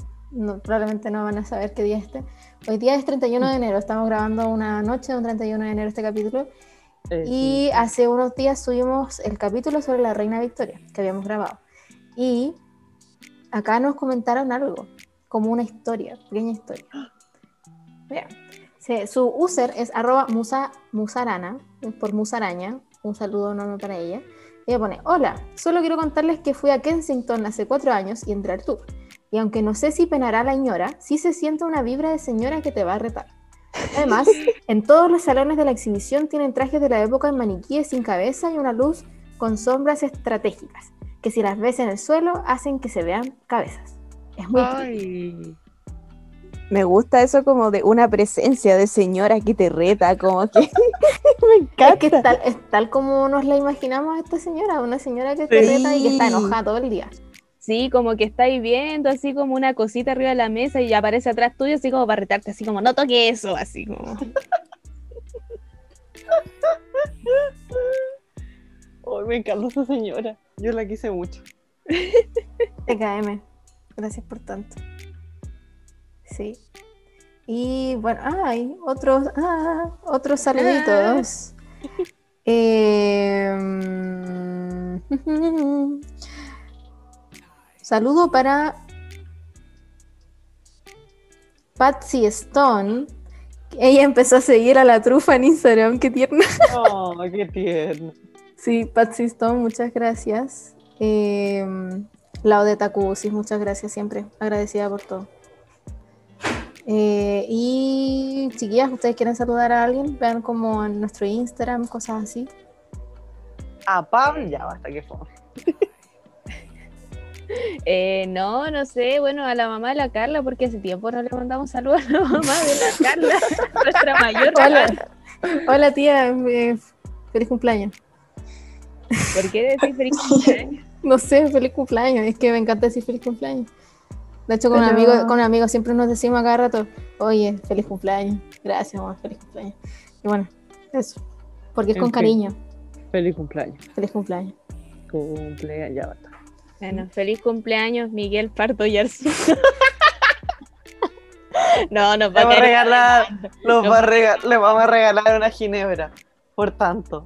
probablemente no van a saber qué día es este. Hoy día es 31 de enero, estamos grabando una noche de un 31 de enero este capítulo. Eh, y hace unos días subimos el capítulo sobre la reina Victoria, que habíamos grabado. Y acá nos comentaron algo, como una historia, pequeña historia. Vean. su user es arroba musa, musarana, por musaraña. Un saludo enorme para ella. Ella pone, hola, solo quiero contarles que fui a Kensington hace cuatro años y entré al tour. Y aunque no sé si penará la señora, sí se siente una vibra de señora que te va a retar. Además, <laughs> en todos los salones de la exhibición tienen trajes de la época en maniquíes sin cabeza y una luz con sombras estratégicas, que si las ves en el suelo hacen que se vean cabezas. Es muy me gusta eso como de una presencia de señora que te reta, como que <laughs> me encanta. Es que es tal, como nos la imaginamos a esta señora, una señora que te reta y que está enojada todo el día. Sí, como que estáis viendo así como una cosita arriba de la mesa y aparece atrás tuyo así como para retarte, así como no toque eso, así como. <laughs> me encanta esa señora. Yo la quise mucho. TKM. Gracias por tanto. Sí. Y bueno, hay otros, ah, otros saluditos. <laughs> Eh, <laughs> saludo para Patsy Stone. Ella empezó a seguir a la trufa en Instagram, qué tierna. Oh, qué tierno. Sí, Patsy Stone, muchas gracias. Eh, la Odeta sí, muchas gracias siempre. Agradecida por todo. Eh, y chiquillas, ¿ustedes quieren saludar a alguien? Vean como en nuestro Instagram, cosas así. A Pablo, ya basta que fue. <laughs> Eh, no, no sé, bueno, a la mamá de la Carla, porque hace tiempo no le mandamos saludos a la mamá de la Carla, <laughs> nuestra mayor. Hola, hola tía, eh, feliz cumpleaños. ¿Por qué decir feliz <laughs> cumpleaños? No sé, feliz cumpleaños, es que me encanta decir feliz cumpleaños. De hecho, con, un amigo, con amigos siempre nos decimos a cada rato, oye, feliz cumpleaños, gracias, mamá, feliz cumpleaños. Y bueno, eso, porque es con cariño. Feliz cumpleaños. Feliz cumpleaños. Cumpleaños, ya basta. Bueno, feliz cumpleaños, Miguel Pardo Yarzu. <laughs> no, nos va a regalar, nos va a regalar, le vamos a regalar una ginebra, por tanto.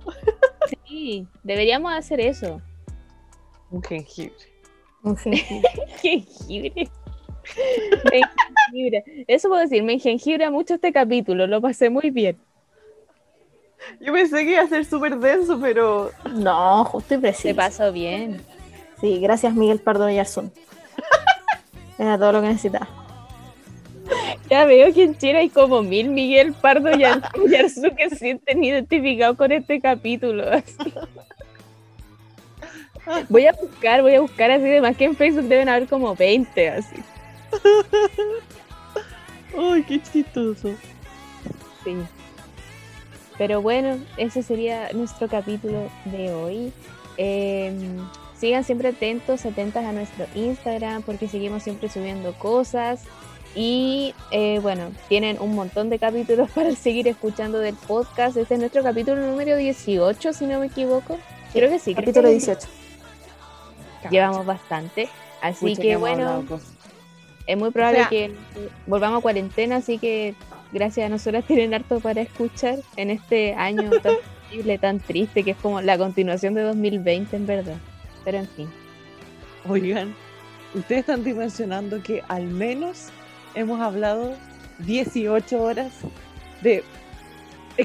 sí, deberíamos hacer eso. Un jengibre. Un jengibre. <laughs> jengibre. <laughs> Eso puedo decir, me jengibre mucho este capítulo, lo pasé muy bien. Yo pensé que iba a ser súper denso, pero. No, justo y preciso. Se pasó bien. Sí, gracias Miguel Pardo Yarzún. <laughs> Era todo lo que necesitaba. Ya veo que en Chile hay como mil Miguel Pardo Yarzún <laughs> que se sienten identificados con este capítulo. Voy a buscar, voy a buscar así, de más que en Facebook deben haber como 20 así. <laughs> Ay, qué chistoso. Sí. Pero bueno, ese sería nuestro capítulo de hoy. Em, sigan siempre atentos, atentas a nuestro Instagram porque seguimos siempre subiendo cosas. Y eh, bueno, tienen un montón de capítulos <laughs> para seguir escuchando del podcast. Este es nuestro capítulo número 18, si no me equivoco. Creo que sí. Capítulo 18. Llevamos bastante. Así que, bueno, es muy probable que volvamos a cuarentena, así que gracias a nosotras <laughs> tienen harto para escuchar en este año tan <laughs> terrible, tan triste, que es como la continuación de 2020 en verdad. Pero en fin. Oigan, ustedes están dimensionando que al menos hemos hablado 18 horas de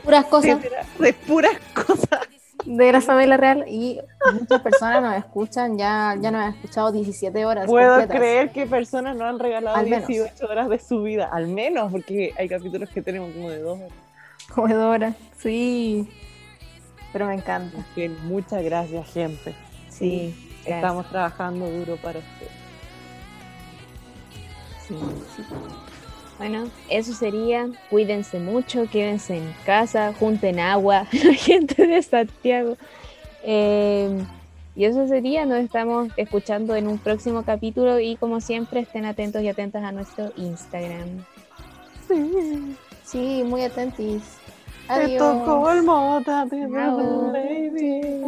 puras cosas. De puras cosas de la familia real y muchas personas nos escuchan, ya, ya nos han escuchado 17 horas. Puedo creer que personas nos han regalado 18 horas de su vida, al menos, porque hay capítulos que tenemos como de dos horas. Como de dos horas, sí. Pero me encanta. muchas gracias, gente. Sí. Estamos trabajando duro para ustedes. Sí, sí. Bueno, eso sería. Cuídense mucho, quédense en casa, junten agua, <laughs> la gente de Santiago. Eh, y eso sería, nos estamos escuchando en un próximo capítulo y como siempre estén atentos y atentas a nuestro Instagram. Sí, muy atentis. Adiós. Esto baby.